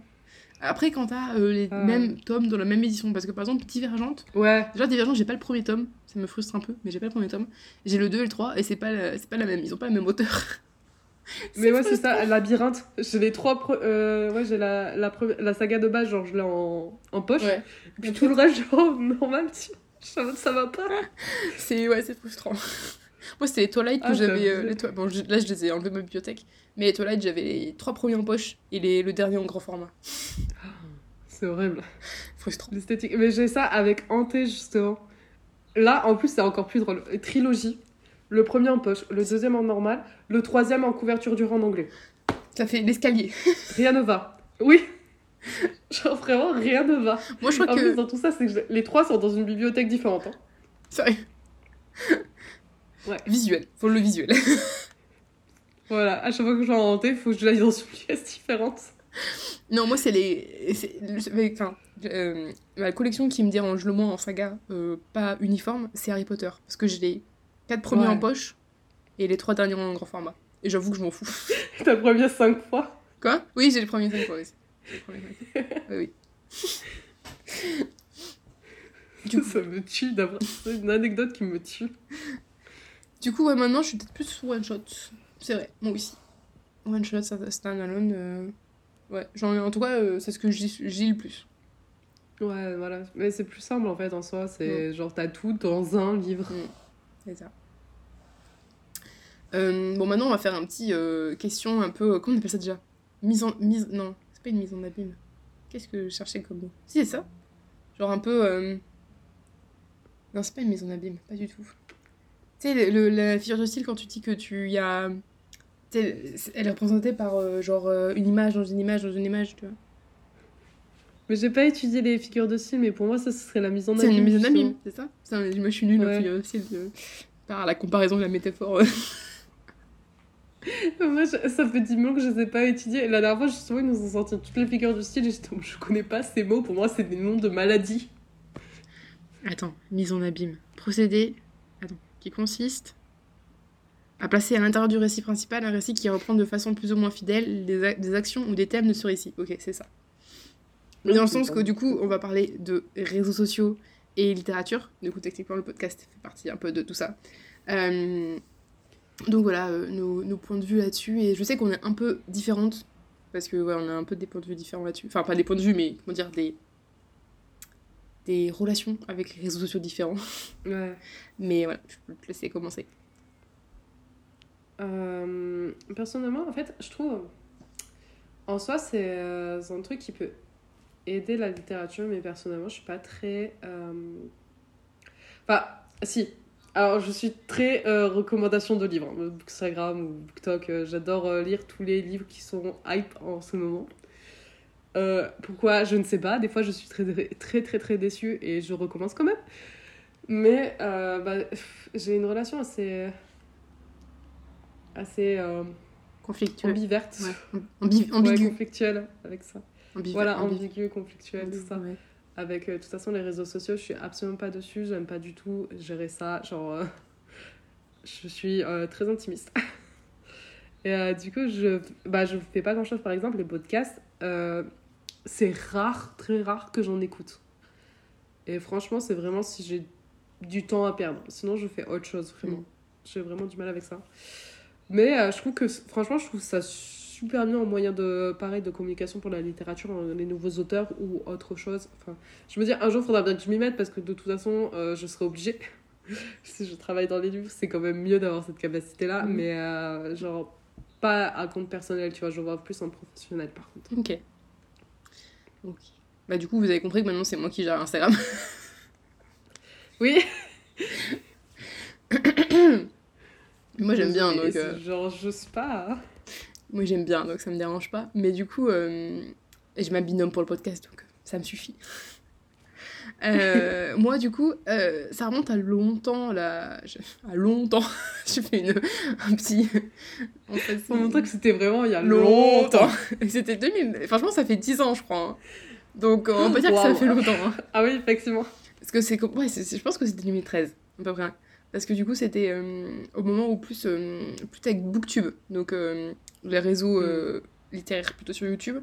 Après, quand t'as euh, les Ah. mêmes tomes dans la même édition, parce que par exemple, Divergente, Ouais. déjà Divergente, j'ai pas le premier tome, ça me frustre un peu, mais j'ai pas le premier tome. J'ai le 2 et le 3 et c'est pas, la- pas la même, ils ont pas le même auteur. (laughs) Mais ouais, c'est ça, Labyrinthe. J'ai les trois. pre- euh, ouais, j'ai la, la, pre- la saga de base, genre je l'ai en, en poche. Ouais. Puis tout le reste, genre (laughs) normal, tu- ça, va pas. (laughs) C'est ouais, c'est frustrant. Moi, c'était les Twilight que Ah, j'avais. euh, les bon, je- là, je les ai enlevés de ma bibliothèque. Mais les Twilight, j'avais les trois premiers en poche et les, le dernier en grand format. (gasps) C'est horrible. Frustrant. L'esthétique. Mais j'ai ça avec Hanté, justement. Là, en plus, c'est encore plus drôle. Trilogie. Le premier en poche, le deuxième en normal, le troisième en couverture du en anglais. Ça fait l'escalier. (laughs) Rien ne va. Oui. (laughs) Genre vraiment, rien ne va. Moi, je crois En que. plus, dans tout ça, c'est que les trois sont dans une bibliothèque différente. hein. Sérieux. Ouais. Visuel. Faut le visuel. (laughs) Voilà, à chaque fois que je vais en hanté, il faut que je l'aille dans une pièce différente. non, moi, c'est les. le- Enfin, euh, la collection qui me dérange le moins en saga, euh, pas uniforme, c'est Harry Potter. Parce que j'ai les quatre premiers Ouais. en poche et les trois derniers en grand format. Et j'avoue que je m'en fous. (laughs) T'as le premier cinq fois. Quoi? Oui, j'ai les premiers cinq fois aussi. (laughs) Oui, oui. Du coup, Ça me tue d'avoir une anecdote qui me tue. Du coup, ouais, maintenant, je suis peut-être plus one shot. C'est vrai, moi aussi. One shot, standalone. Euh... Ouais, j'en- en tout cas, euh, c'est ce que lis le plus. Ouais, voilà. Mais c'est plus simple en fait en soi. C'est genre t'as tout dans un livre. C'est ça. Euh, bon, maintenant, on va faire un petit euh, question un peu. Comment on appelle ça déjà? Mise en. Mise... Non, c'est pas une mise en abîme. Qu'est-ce que je cherchais comme mot? Si, c'est ça. Genre un peu. Non, c'est pas une mise en abîme, pas du tout. Tu sais, le, la figure de style, quand tu dis que tu y sais, elle est représentée par euh, genre euh, une image dans une image dans une image, tu vois. Mais j'ai pas étudié les figures de style, mais pour moi ça ce serait la mise en C'est abîme. une mise en abîme, c'est ça? Ça, Moi, je suis nulle Ouais. en figure de style. euh, Par la comparaison de la métaphore. (laughs) (laughs) Moi, je- ça fait 10 mots que je ne sais pas étudier. La dernière fois, justement, ils nous ont sorti toutes les figures du style et j'étais je connais pas ces mots. Pour moi, c'est des noms de maladies. Attends, mise en abîme. Procédé qui consiste à placer à l'intérieur du récit principal un récit qui reprend de façon plus ou moins fidèle des, actions ou des thèmes de ce récit. Ok, c'est ça. Mais dans le sens que du coup, on va parler de réseaux sociaux et littérature. Du coup, techniquement, le podcast fait partie un peu de tout ça. Euh, donc voilà, euh, nos, points de vue là-dessus. Et je sais qu'on est un peu différentes. Parce que on a un peu des points de vue différents là-dessus. Enfin, pas des points de vue, mais comment dire, des, des relations avec les réseaux sociaux différents. Ouais. Mais voilà, je peux te laisser commencer. Euh, personnellement, en fait, je trouve. En soi, c'est euh, un truc qui peut aider la littérature, mais personnellement, je suis pas très. euh, Enfin, si. Alors, je suis très euh, recommandation de livres. hein, Bookstagram ou BookTok. euh, J'adore lire tous les livres qui sont hype en ce moment. Euh, pourquoi Je ne sais pas. Des fois, je suis très, très, très, très déçue et je recommence quand même. Mais euh, bah, j'ai une relation assez. assez euh, Conflictueux. ambiverte. Ouais. Ambi- Ouais, ambigu. conflictuelle avec ça. Voilà, ambigu. ambigu, conflictuel, tout ça. Ouais. Avec, de toute façon, les réseaux sociaux, je suis absolument pas dessus. J'aime pas du tout gérer ça. Genre, je suis très intimiste. (laughs) Et du coup, je, bah, je fais pas grand chose. Par exemple, les podcasts, euh, c'est rare, très rare que j'en écoute. Et franchement, c'est vraiment si j'ai du temps à perdre. Sinon, je fais autre chose, vraiment. Mm. J'ai vraiment du mal avec ça. Mais euh, je trouve que, franchement, je trouve ça super bien en moyen de, pareil, de communication pour la littérature, euh, les nouveaux auteurs ou autre chose. Enfin, je me dis, un jour, il faudra bien que je m'y mette parce que de toute façon, euh, je serai obligée. (laughs) si je travaille dans les livres, c'est quand même mieux d'avoir cette capacité-là. Mhm. Mais euh, genre, pas à compte personnel, tu vois. Je vois plus en professionnel, par contre. Ok. Ok. Bah du coup, vous avez compris que maintenant c'est moi qui gère Instagram. (laughs) Oui. (coughs) moi j'aime bien, donc... euh, Genre, sais pas. Moi j'aime bien, donc ça me dérange pas. Mais du coup, euh, et je pour le podcast, donc ça me suffit. Euh, moi du coup, euh, ça remonte à longtemps, là. je- À longtemps. (laughs) J'ai fait une, un petit... En fait, En même temps que c'était vraiment il y a longtemps. Et (laughs) C'était 2000... Franchement, ça fait 10 ans, je crois. hein. Donc on peut dire que ça fait longtemps. hein. Ah oui, effectivement. Parce que c'est. Ouais, c'est- c'est- je pense que c'était 2013, à peu près. Parce que du coup, c'était euh, au moment où plus. plus avec Booktube, donc les réseaux euh, littéraires plutôt sur YouTube,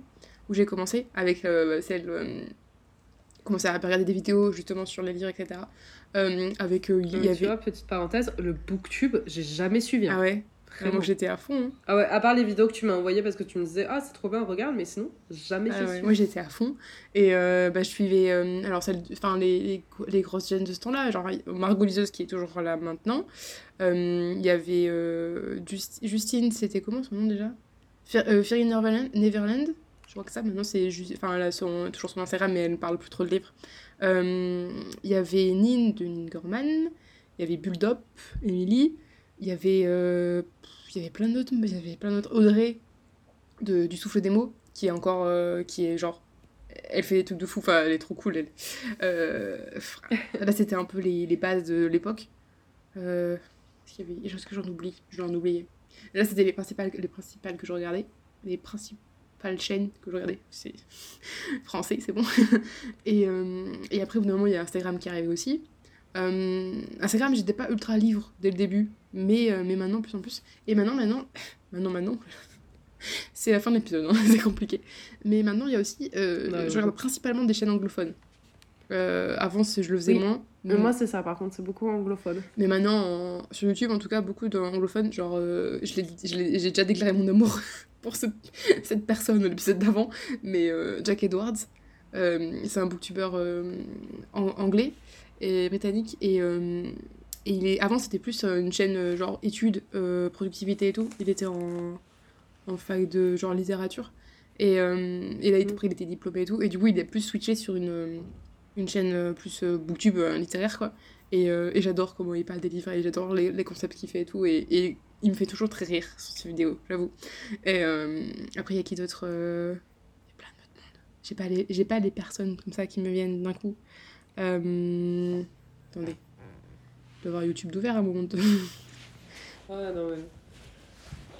où j'ai commencé avec celle. Euh, commencer à regarder des vidéos justement sur les livres, etc. Euh, avec. euh, il y Tu avait. vois, petite parenthèse, le booktube, j'ai jamais suivi. hein. Ah ouais, Vraiment. vraiment j'étais à fond. hein. Ah ouais, à part les vidéos que tu m'as envoyées parce que tu me disais, ah, c'est trop bien, regarde, mais sinon, jamais Ah ouais. Moi j'étais à fond. Et euh, bah, je suivais euh, alors celle, enfin, les, les, les grosses jeunes de ce temps-là, genre Margot Liseuse qui est toujours là maintenant. Euh, Il y avait euh, Just- Justine, c'était comment son nom déjà? Fer, euh, Neverland, Neverland? Que ça maintenant c'est Ju- enfin, elle a son, toujours son Instagram mais elle ne parle plus trop de livres. Euh, Il y avait Nin de Nin Gorman. Il y avait Bulldop, Emily. Il y avait, euh, il y avait plein d'autres. Il y avait plein d'autres. Audrey de, du Souffle des mots qui est encore euh, qui est genre elle fait des trucs de fou enfin elle est trop cool elle Euh, (laughs) là c'était un peu les, les bases de l'époque euh, qu'il y avait des choses que j'en oublie? Je vais en oublier là c'était les principales les principales que je regardais les principales chaînes que je regardais c'est (laughs) français c'est bon (laughs) et, euh, et après au bout d'un moment il y a Instagram qui arrivait aussi Euh, Instagram j'étais pas ultra livre dès le début mais, euh, mais maintenant plus en plus et maintenant maintenant (laughs) maintenant maintenant c'est la fin de l'épisode, hein, c'est compliqué. Mais maintenant, il y a aussi. euh, Ouais, je regarde principalement des chaînes anglophones. Avant, je le faisais Oui. moins. Mais moi, c'est ça, par contre, c'est beaucoup anglophone. mais maintenant, en- sur YouTube, en tout cas, beaucoup d'anglophones. Genre, je l'ai déjà déclaré mon amour pour ce- (laughs) cette personne, l'épisode d'avant. Mais euh, Jack Edwards, euh, c'est un booktuber euh, an- anglais et britannique. Et, et il est, avant, c'était plus une chaîne genre études, productivité et tout. Il était en, en fac de genre littérature. Et, et là, il, Mm. après, il était diplômé et tout. Et du coup, il a plus switché sur une, une chaîne plus booktube littéraire, quoi. Et, euh, et j'adore comment il parle des livres et j'adore les, les concepts qu'il fait et tout. Et, et il me fait toujours très rire sur ses vidéos, j'avoue. Et euh, après, il y a qui d'autre euh, Il y a plein d'autres mondes. J'ai pas, les, j'ai pas les personnes comme ça qui me viennent d'un coup. Euh, attendez. Je dois avoir YouTube d'ouvert à un moment. de- Ah non.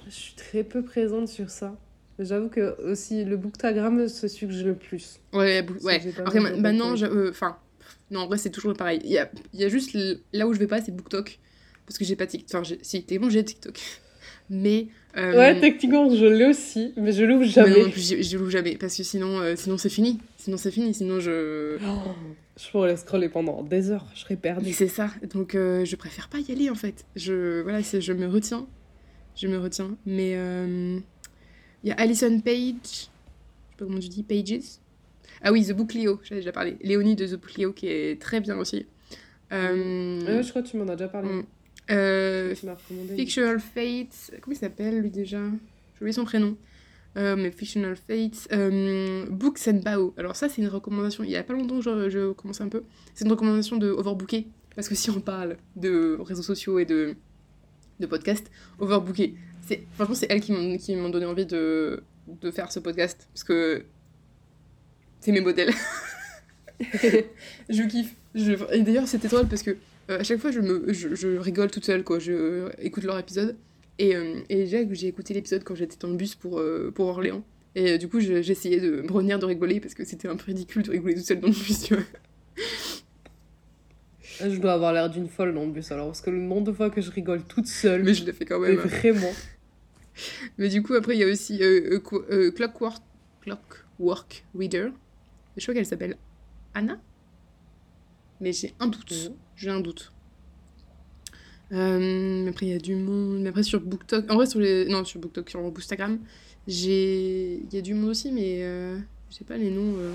Je suis très peu présente sur ça. J'avoue que aussi le booktagram, c'est celui que j'ai le plus. Ouais, que ouais. Après, maintenant, enfin, non, en vrai, c'est toujours pareil. Il y a, y a juste là où je vais pas, c'est BookTok. Parce que j'ai pas TikTok. Enfin, si, techniquement, j'ai TikTok. (laughs) Mais. euh, Ouais, techniquement, je l'ai aussi, mais je l'ouvre mais jamais. non, j'y- je l'ouvre jamais. Parce que sinon, euh, sinon c'est fini. Sinon, c'est fini. Sinon, je. Oh, je pourrais scroller pendant des heures, je serais Mais perdue. c'est ça. Donc, euh, je préfère pas y aller, en fait. Je, voilà, je me retiens. Je me retiens. Mais. Il y a Alison Page. Je sais pas comment tu dis. Pages? Ah oui, The Book Leo. J'avais déjà parlé. Léonie de The Book Leo, qui est très bien aussi. Euh, Ouais, je crois que tu m'en as déjà parlé. Euh. Fictional Fate. Comment il s'appelle, lui, déjà? J'ai oublié son prénom. Euh, mais Fictional Fate. Euh, Books and Bao. Alors, ça, c'est une recommandation. Il y a pas longtemps que je, je commençais un peu. C'est une recommandation de Overbooké. Parce que si on parle de réseaux sociaux et de, de podcasts, Overbooké. C'est, franchement, c'est elle qui m'ont, donné envie de, de faire ce podcast. Parce que c'est mes modèles. (laughs) je kiffe. Je, et d'ailleurs, c'était drôle parce que euh, à chaque fois, je, me, je, je rigole toute seule, quoi. Je euh, écoute leur épisode. Et, euh, et déjà, que j'ai écouté l'épisode quand j'étais dans le bus pour, euh, pour Orléans. Et euh, du coup, je- j'essayais de me retenir de rigoler parce que c'était un peu ridicule de rigoler toute seule dans le bus, tu vois. Je dois avoir l'air d'une folle dans le bus alors, parce que le nombre de fois que je rigole toute seule, Mais je le fais quand mais même. vraiment. Mais du coup, après, il y a aussi euh, euh, euh, Clockwork, Clockwork Reader. Je crois qu'elle s'appelle Anna. Mais j'ai un doute. Mhm. J'ai un doute. Euh, mais après, il y a du monde. Mais après, sur BookTok. En vrai, sur les. Non, sur BookTok, sur Bookstagram, j'ai. Il y a du monde aussi, mais. Euh... Je sais pas les noms. euh,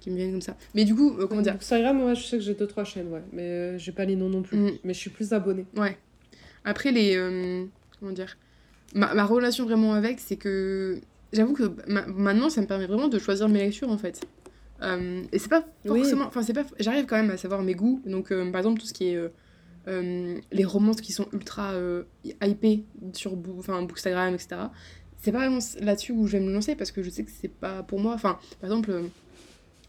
Qui me viennent comme ça. Mais du coup, comment dire? Instagram, moi, je sais que j'ai deux trois chaînes, ouais, mais j'ai pas les noms non plus. Mm. Mais je suis plus abonnée. Ouais. Après, les. comment dire? Ma, ma relation vraiment avec, c'est que. J'avoue que ma- maintenant, ça me permet vraiment de choisir mes lectures, en fait. Euh, et c'est pas forcément. Enfin, c'est pas. J'arrive quand même à savoir mes goûts. Donc, euh, par exemple, tout ce qui est. euh, les romances qui sont ultra hypées sur enfin, Bookstagram, etc. C'est pas vraiment là-dessus où je vais me lancer parce que je sais que c'est pas pour moi. Enfin, par exemple,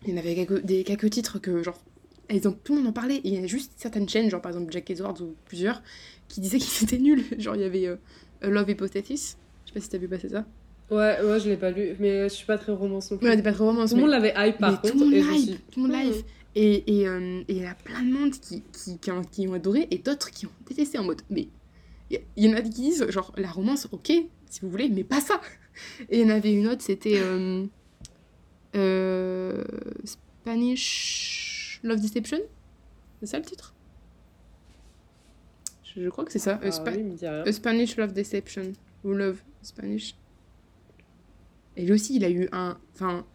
il y en avait quelques, des, quelques titres que, genre, elles ont, tout le monde en parlait. Et il y a juste certaines chaînes, genre par exemple Jack Edwards ou plusieurs, qui disaient (laughs) qu'ils étaient nuls. Genre, il y avait Love Hypothesis. Je sais pas si t'as vu passer ça. Ouais, ouais, je l'ai pas lu, mais je suis pas très romance non plus. Ouais, t'es pas trop romance. Tout le monde l'avait hype par mais contre. tout le monde et suis- tout le monde Hmm. live. Et et, euh, et il y a plein de monde qui, qui, qui, ont, qui ont adoré et d'autres qui ont détesté en mode. Mais il y, il y en a qui disent, genre, la romance, ok, si vous voulez, mais pas ça. Et il y en avait une autre, c'était. euh, euh, Spanish Love Deception C'est ça le titre? Je, je crois que c'est ça. Ah, Euh, Spa- oui, il Spanish Love Deception. Ou Love Spanish. Et lui aussi, il a eu un. Enfin.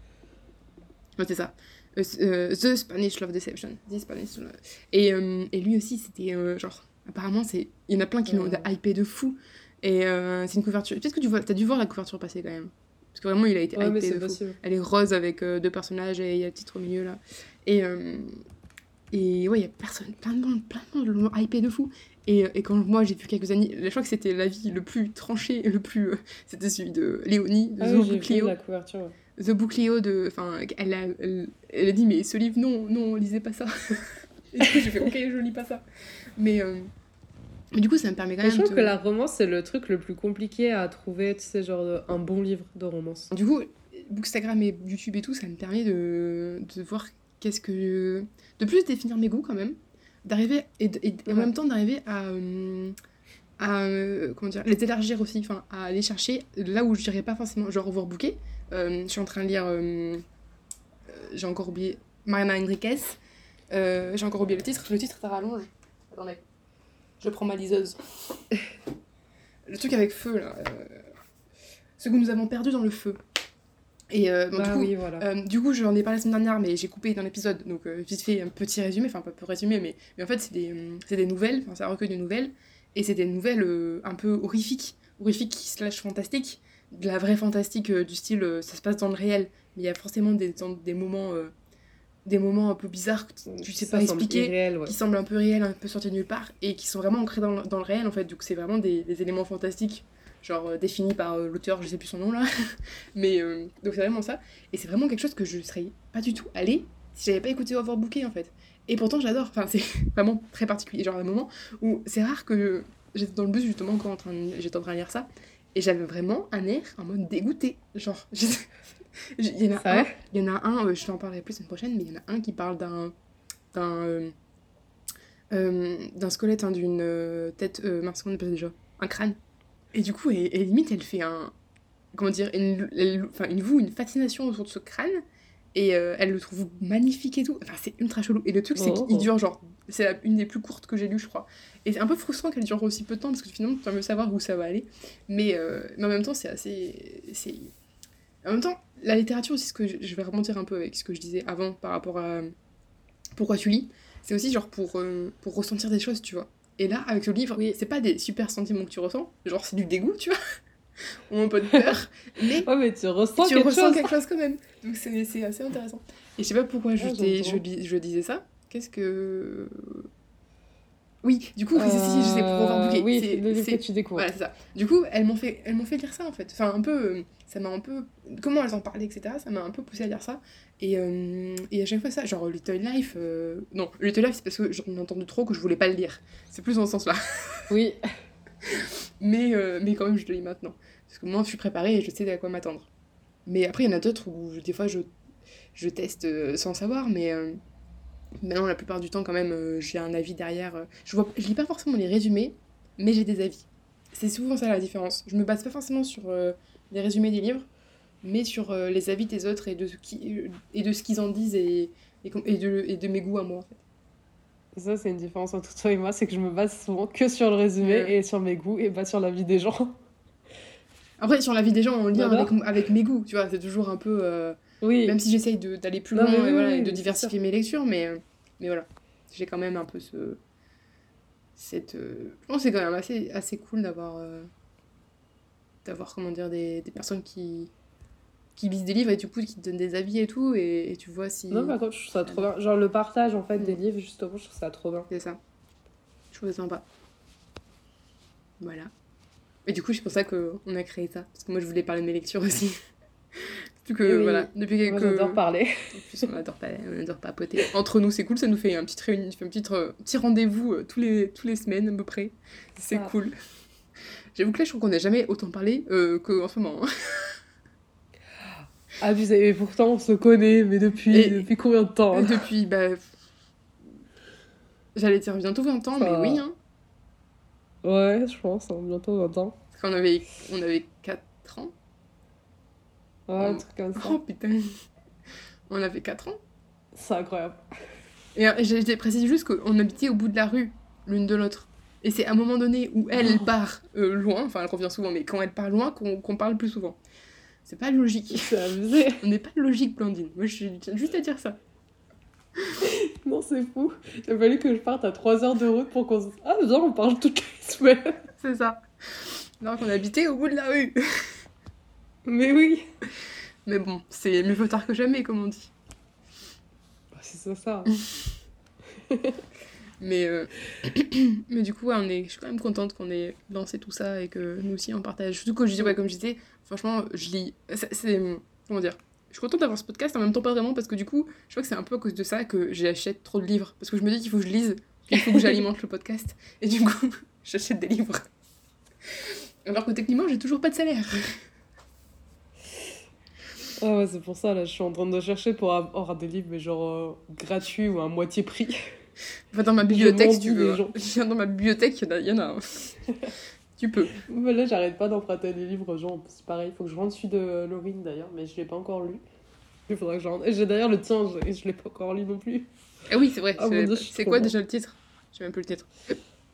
Ouais, c'est ça. Euh, euh, The Spanish Love Deception. The Spanish Love- Et, euh, et lui aussi, c'était euh, genre. Apparemment, c'est il y en a plein qui l'ont hypé de fou. Et c'est une couverture. Peut-être que tu vois, as dû voir la couverture passer quand même. Parce que vraiment, il a été Ouais, hypé de fou. Elle est rose avec deux personnages et il y a le titre au milieu là. Et, et ouais, il y a personne, plein de monde, plein de monde l'ont hypé de fou. Et, euh, et quand moi j'ai vu quelques années, je crois que c'était l'avis le plus tranché, le plus. euh, c'était celui de Léonie, de Ah The oui, Book la couverture. The Book Leo de. Enfin, elle a, elle, elle a dit, mais ce livre, non, non, lisez pas ça. (laughs) et du coup, j'ai fait, ok, je lis pas ça. Mais. euh, mais du coup, ça me permet quand même je trouve de- que la romance, c'est le truc le plus compliqué à trouver, tu sais, genre de- un bon livre de romance. Du coup, Bookstagram et YouTube et tout, ça me permet de, de voir qu'est-ce que. De plus définir mes goûts quand même. D'arriver. Et, et en même temps d'arriver à. euh, à euh, comment dire Les élargir aussi. Enfin, à aller chercher là où je dirais pas forcément. Genre overbooké. Euh, je suis en train de lire. euh, J'ai encore oublié. Mariana Enriquez. Euh, J'ai encore oublié le titre. Le titre, ça rallonge. Attendez. Je prends ma liseuse. (laughs) le truc avec feu là. Ce que nous avons perdu dans le feu. Et euh, bon, du coup, oui, voilà. euh, du coup, j'en ai parlé la semaine dernière, mais j'ai coupé dans l'épisode, donc euh, vite fait un petit résumé, enfin pas peu résumé, mais, mais en fait c'est des, c'est des nouvelles, enfin c'est un recueil de nouvelles, et c'est des nouvelles euh, un peu horrifiques, horrifiques slash fantastiques, de la vraie fantastique du style ça se passe dans le réel, mais il y a forcément des, dans- des moments des moments un peu bizarres que tu- sais Ça pas expliquer, irréel, ouais. qui semblent un peu réels, un peu sortis de nulle part, et qui sont vraiment ancrés dans, le- dans le réel en fait, donc c'est vraiment des, des éléments fantastiques, genre euh, définis par euh, l'auteur, je sais plus son nom là, (laughs) mais euh, donc c'est vraiment ça. Et c'est vraiment quelque chose que je serais pas du tout allée si j'avais pas écouté Overbooké en fait. Et pourtant j'adore, enfin c'est (laughs) vraiment très particulier, genre un moment où c'est rare que j'étais dans le bus justement quand en train j'étais en train de lire ça, et j'avais vraiment un air en mode dégoûté. Genre, (laughs) je- il y en a un, il y en a un, je t'en parlerai plus une prochaine, mais il y en a un qui parle d'un. d'un. euh, d'un squelette, hein, d'une euh, tête. Euh, mince, comment on appelle ça déjà? Un crâne. Et du coup, et, et limite, elle fait un. Comment dire une, elle- enfin, une voue, une fascination autour de ce crâne. Et euh, elle le trouve magnifique et tout. Enfin, c'est ultra chelou. Et le truc, c'est Oh. qu'il dure genre. C'est une des plus courtes que j'ai lues, je crois. Et c'est un peu frustrant qu'elle dure aussi peu de temps parce que finalement, tu veux savoir où ça va aller. Mais, euh, mais en même temps, c'est assez. c'est En même temps, la littérature aussi, ce que je, je vais rebondir un peu avec ce que je disais avant par rapport à pourquoi tu lis. C'est aussi genre pour, euh, pour ressentir des choses, tu vois. Et là, avec le livre, Oui. c'est pas des super sentiments que tu ressens. Genre, c'est du dégoût, tu vois. (laughs) Ou un peu de peur. mais Ouais, mais tu ressens tu quelque ressens chose. quelque chose quand même. Donc c'est assez intéressant. Et je sais pas pourquoi je, Ah, t'ai- j'entends. je, dis- je disais ça. Qu'est-ce que. Oui, du coup, c'est si, je sais, pour avoir Euh, bouquet. Oui, c'est- le livre que tu découvres. voilà, c'est ça. Du coup, elles m'ont fait, elles fait lire ça en fait. Enfin, un peu, euh, ça m'a un peu, comment elles en parlaient, etc. Ça m'a un peu poussé à lire ça. Et, euh, et à chaque fois ça, genre Little Life, euh, non, Little Life c'est parce que j'en ai entendu trop que je voulais pas le lire. C'est plus dans ce sens-là. (laughs) Oui. Mais, euh, mais quand même, je le lis maintenant. Parce que moi, je suis préparée et je sais à quoi m'attendre. Mais après, il y en a d'autres où des fois je, je teste euh, sans savoir, mais euh, maintenant, la plupart du temps, quand même, euh, j'ai un avis derrière. euh. Je, vois, je lis pas forcément les résumés, mais j'ai des avis. C'est souvent ça la différence. Je me base pas forcément sur euh, les résumés des livres, mais sur les avis des autres et de ce qui- et de ce qu'ils en disent et, et, de, et de mes goûts à moi. En fait. Ça, c'est une différence entre toi et moi, c'est que je me base souvent que sur le résumé Ouais. et sur mes goûts et pas sur la vie des gens. Après, sur la vie des gens, on lit avec, avec mes goûts, tu vois, c'est toujours un peu. euh, Oui. Même si j'essaye de- d'aller plus Non, loin et, voilà, oui, et de diversifier mes lectures, mais, mais voilà. J'ai quand même un peu ce. Cette, euh, Je pense que c'est quand même assez, assez cool d'avoir. euh, d'avoir, comment dire, des, des personnes qui. qui lisent des livres et du coup qui te donnent des avis et tout, et, et tu vois si. Non, par contre, je trouve ça trop bien. Genre, le partage, en fait, des Mm. livres, justement, je trouve ça trop bien. C'est ça. Je trouve ça sympa. Voilà. Et du coup, c'est pour ça qu'on a créé ça. Parce que moi, je voulais parler de mes lectures aussi. Plus que, Oui. voilà, depuis quelques... Moi, j'adore parler. En plus, on adore, pas, on adore papoter. Entre nous, c'est cool, ça nous fait un petit, réuni... un petit, euh, petit rendez-vous euh, tous, les, tous les semaines à peu près. C'est cool. J'avoue que là, je trouve qu'on n'a jamais autant parlé euh, qu'en ce moment. hein. Abusé. Et pourtant, on se connaît, mais depuis, Et- depuis combien de temps? (laughs) Depuis, bah. J'allais dire bientôt 20 ans, mais oui, hein. Ouais, je pense, hein, bientôt 20 ans. Parce qu'on avait, on avait 4 ans. Ouais, un truc comme ça. Oh putain. On avait 4 ans. C'est incroyable. Et euh, j'ai j'ai précisé juste qu'on habitait au bout de la rue, l'une de l'autre. Et c'est à un moment donné où elle, elle part euh, loin, enfin elle revient souvent, mais quand elle part loin, qu'on parle plus souvent. C'est pas logique. C'est. (laughs) On n'est pas logique, Blandine. Moi, je tiens juste à dire ça. (laughs) Non, c'est fou. Il a fallu que je parte à 3 heures de route pour qu'on se... Ah, genre, on parle toutes les semaines. C'est ça. Alors qu'on habitait au bout de la rue. (laughs) Mais oui. Mais bon, c'est mieux vaut tard que jamais, comme on dit. Bah, C'est ça, ça. (laughs) Mais, euh, (clears throat) mais du coup, ouais, on est... je suis quand même contente qu'on ait lancé tout ça et que nous aussi on partage. Surtout que je dis, ouais, comme je disais, franchement, je lis. C'est. Comment dire Je suis contente d'avoir ce podcast, en même temps pas vraiment, parce que du coup, je crois que c'est un peu à cause de ça que j'achète trop de livres. Parce que je me dis qu'il faut que je lise, qu'il faut que j'alimente le podcast. Et du coup, (laughs) j'achète des livres. Alors que techniquement, j'ai toujours pas de salaire. Ah ouais, c'est pour ça, là, je suis en train de chercher pour avoir des livres, mais genre euh, gratuits ou à moitié prix. (laughs) Enfin, dans ma bibliothèque, si tu veux. les gens. (laughs) Dans ma bibliothèque, il y en a. y en a un. (laughs) tu peux. Mais là, j'arrête pas d'emprunter des livres, genre, c'est pareil. Il faut que je rentre celui de Laurine d'ailleurs, mais je l'ai pas encore lu. Il faudra que je rentre. J'ai d'ailleurs le tien, je, je l'ai pas encore lu non plus. Ah oui, c'est vrai. Ah, c'est- quoi déjà le titre? Je sais même plus le titre.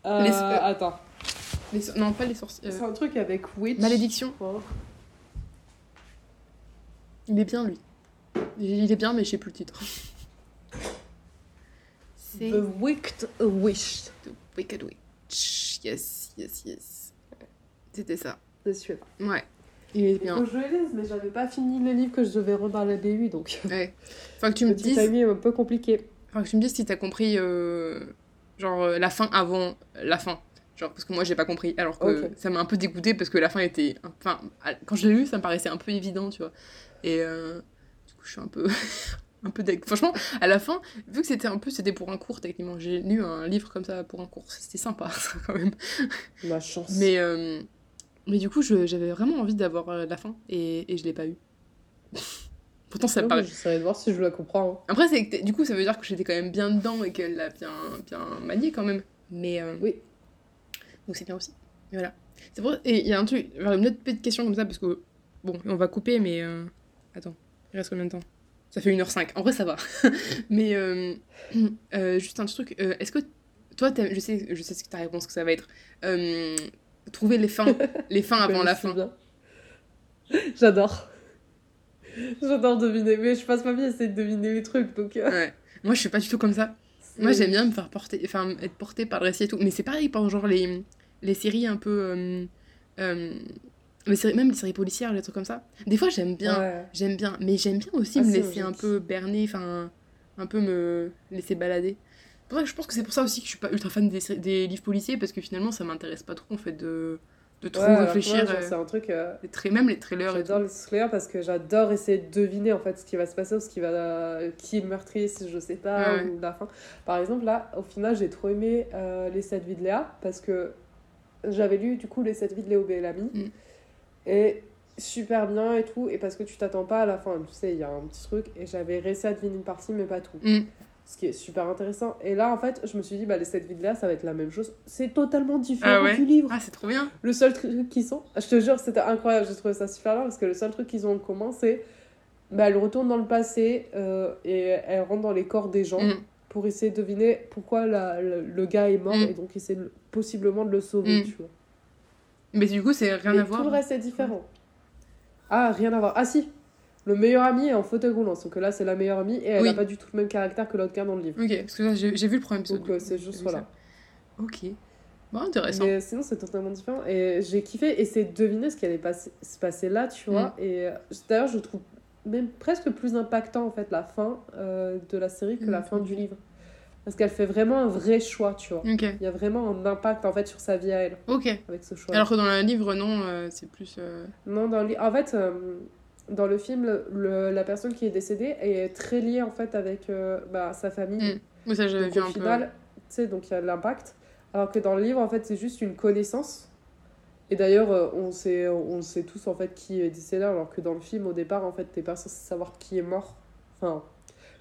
Euh, Les- Attends, Les Non, pas les sorciers. c'est un truc avec Witch. Malédiction. Oh. Il est bien, lui. Il est bien, mais je sais plus le titre. C'est The Wicked Wish. The Wicked Witch. Yes, yes, yes. C'était ça. C'est celui-là. Ouais. Il est Faut bien. que je le lise, mais j'avais pas fini le livre que je devais rendre à la BU, donc. Ouais. Faut que tu me dises. timing un peu compliqué. Faut que tu me dises si t'as compris. euh, Genre euh, la fin avant la fin. Genre, parce que moi j'ai pas compris. Alors que ça m'a un peu dégoûté parce que la fin était. Enfin, quand je l'ai lu, ça me paraissait un peu évident, tu vois. Et euh, du coup, je suis un peu. (laughs) un peu. Franchement, à la fin, vu que c'était un peu, c'était pour un cours techniquement, j'ai lu un livre comme ça pour un cours, c'était sympa (laughs) ça quand même. La chance. Mais, euh, mais du coup, j'avais vraiment envie d'avoir euh, la fin et, et je l'ai pas eu. (laughs) Pourtant, ça Non, paraît. J'essaierai de voir si je la comprends. hein. Après, c'est du coup, ça veut dire que j'étais quand même bien dedans et qu'elle l'a bien, bien manié quand même. Mais euh, Oui. Donc c'est bien aussi. Et voilà. C'est pour... Et il y a un truc, une autre petite question comme ça parce que bon, on va couper, mais euh, attends, il reste combien de temps? Ça fait 1h05. En vrai, ça va. (laughs) mais euh, (clears throat) euh, juste un truc, est-ce que toi, je sais, je sais ce que ta réponse que ça va être. Trouver les fins, (laughs) les fins avant la fin. J'adore. J'adore deviner, mais je passe ma vie à essayer de deviner les trucs, donc... Ouais. Moi, je suis pas du tout comme ça. Moi, c'est- j'aime bien me faire porter, enfin, être portée par le récit et tout. Mais c'est pareil pour genre les, les séries un peu. euh, euh, les séries, même les séries policières, les trucs comme ça. Des fois, j'aime bien. Ouais. J'aime bien. Mais j'aime bien aussi Ah, me laisser un peu berner, enfin, un peu me laisser balader. Pour ça que je pense que c'est pour ça aussi que je suis pas ultra fan des, des livres policiers parce que finalement, ça m'intéresse pas trop en fait de, de trop Ouais, réfléchir. euh, c'est un truc... euh, les tra- même les trailers. J'adore les thrillers parce que j'adore essayer de deviner en fait ce qui va se passer ou ce qui va qui est le meurtrier si je sais pas ouais. ou la fin. Par exemple là au final j'ai trop aimé euh, les 7 vies de Léa parce que j'avais lu du coup les 7 vies de Léo Bellamy Mm. et super bien et tout et parce que tu t'attends pas à la fin tu sais il y a un petit truc et j'avais réussi à deviner une partie mais pas tout. Mm. Ce qui est super intéressant. Et là, en fait, je me suis dit, bah, les 7 vies Léa, ça va être la même chose. C'est totalement différent Ah ouais du livre. Ah, c'est trop bien. Le seul truc qu'ils sont, je te jure, c'était incroyable, j'ai trouvé ça super bien parce que le seul truc qu'ils ont en commun, c'est bah, elle retourne dans le passé euh, et elle rentre dans les corps des gens Mm. pour essayer de deviner pourquoi la- le, le gars est mort Mm. et donc essayer de- possiblement de le sauver, Mm. tu vois. Mais du coup, c'est rien à tout voir. le reste est différent. Ah, rien à voir. Ah si, le meilleur ami est en fauteuil roulant, sauf que là c'est la meilleure amie et elle Oui. n'a pas du tout le même caractère que l'autre gars dans le livre. Ok, parce que là, j'ai vu le premier épisode. Donc euh, c'est juste voilà. ça. Ok. Bon, intéressant. Mais sinon, c'est totalement différent. Et j'ai kiffé essayer de deviner ce qui allait passer- se passer là, tu Mm. vois. Et euh, d'ailleurs, je trouve même presque plus impactant, en fait, la fin euh, de la série que la Mm. fin du livre. Parce qu'elle fait vraiment un vrai choix, tu vois. Il y a vraiment un impact, en fait, sur sa vie à elle, Ok. avec ce choix. Alors que dans le livre, non, euh, c'est plus. euh, Non, dans le... li- En fait, dans le film, le- la personne qui est décédée est très liée, en fait, avec euh, bah, sa famille. Mm. Oui, ça, Donc au final, tu sais, donc il y a l'impact. Alors que dans le livre, en fait, c'est juste une connaissance. Et d'ailleurs, euh, on sait, on sait tous, en fait, qui est décédé, alors que dans le film, au départ, en fait, t'es pas censé savoir qui est mort. Enfin,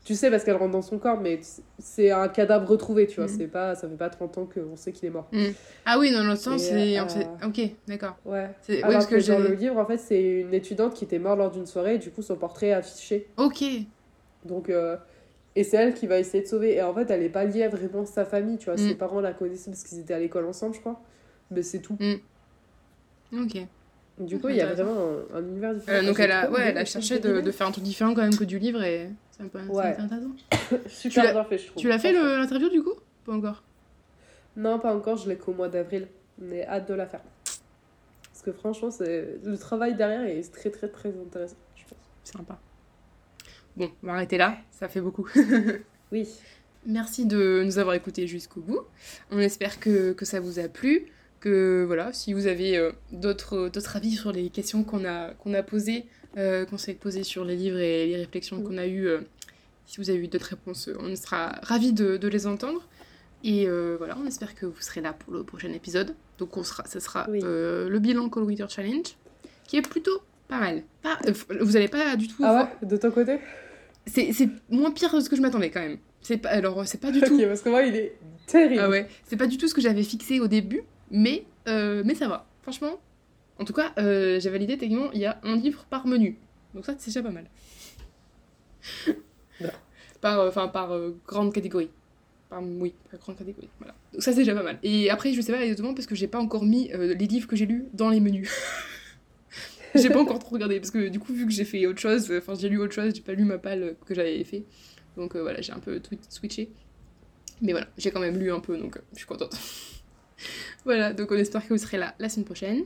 tu sais parce qu'elle rentre dans son corps, mais c'est un cadavre retrouvé, tu vois. Mhm. C'est pas, ça fait pas 30 ans qu'on sait qu'il est mort. peu. Ah oui, dans l'autre sens, c'est. euh, Ok, d'accord. Ouais. Oui, Alors parce que, que dans le livre, en fait, c'est une étudiante qui était morte lors d'une soirée, et du coup, son portrait est affiché. Ok. Donc, euh, et c'est elle qui va essayer de sauver. Et en fait, elle est pas liée à vraiment sa famille, tu vois. Mm. Ses parents la connaissaient parce qu'ils étaient à l'école ensemble, je crois. Mais c'est tout. Ok. Du coup, il y a vraiment un, un univers différent. Euh, donc, elle a, ouais, elle a cherché de de faire un truc différent quand même que du livre et c'est Ouais. intéressant. (coughs) Super bien fait, je trouve. Tu l'as fait l'interview du coup? Pas encore? Non, pas encore, je l'ai qu'au mois d'avril. Mais hâte de la faire. Parce que franchement, c'est le travail derrière est très, très, très intéressant, je pense. Sympa. Bon, on va arrêter là, ça fait beaucoup. (laughs) Oui. Merci de nous avoir écoutés jusqu'au bout. On espère que, que ça vous a plu. Que voilà, si vous avez euh, d'autres avis sur les questions qu'on a, qu'on a posées, qu'on s'est posées sur les livres et les réflexions Mm. qu'on a eues, euh, si vous avez eu d'autres réponses, euh, on sera ravis de, de les entendre. Et euh, voilà, on espère que vous serez là pour le prochain épisode. Donc on sera, ce sera Oui. euh, le bilan Call Wither Challenge, qui est plutôt pas mal. Pas, euh, vous allez pas du tout... Ah ouais De ton côté? C'est c'est moins pire que ce que je m'attendais quand même. C'est pas, alors, c'est pas du (laughs) tout parce que moi, il est terrible. ah ouais, c'est pas du tout ce que j'avais fixé au début, mais, euh, mais ça va. Franchement, en tout cas, euh, j'ai validé techniquement, il y a un livre par menu. Donc ça, c'est déjà pas mal. (laughs) Par euh, enfin, par euh, grande catégorie. Par, oui, par grande catégorie. Voilà. Donc ça, c'est déjà pas mal. Et après, je sais pas exactement parce que j'ai pas encore mis les livres que j'ai lus dans les menus. (laughs) j'ai pas encore trop regardé parce que du coup, vu que j'ai fait autre chose, enfin, j'ai lu autre chose, j'ai pas lu ma palle que j'avais fait. Donc voilà, j'ai un peu switché. Mais voilà, j'ai quand même lu un peu, donc je suis contente. (laughs) voilà, donc on espère que vous serez là la semaine prochaine.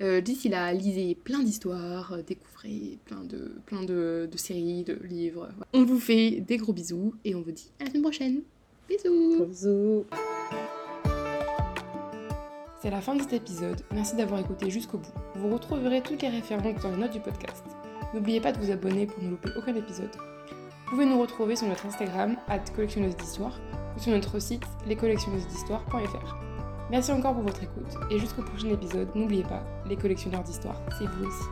Euh, D'ici là, lisez plein d'histoires, euh, découvrez plein de, plein de, de séries, de livres. Voilà. On vous fait des gros bisous et on vous dit à la semaine prochaine. Bisous Bisous. C'est la fin de cet épisode, merci d'avoir écouté jusqu'au bout. Vous retrouverez toutes les références dans les notes du podcast. N'oubliez pas de vous abonner pour ne louper aucun épisode. Vous pouvez nous retrouver sur notre Instagram, collectionneuse d'histoire, ou sur notre site lescollectionneused'histoire.fr. Merci encore pour votre écoute et jusqu'au prochain épisode, n'oubliez pas, les collectionneurs d'histoire, c'est vous aussi.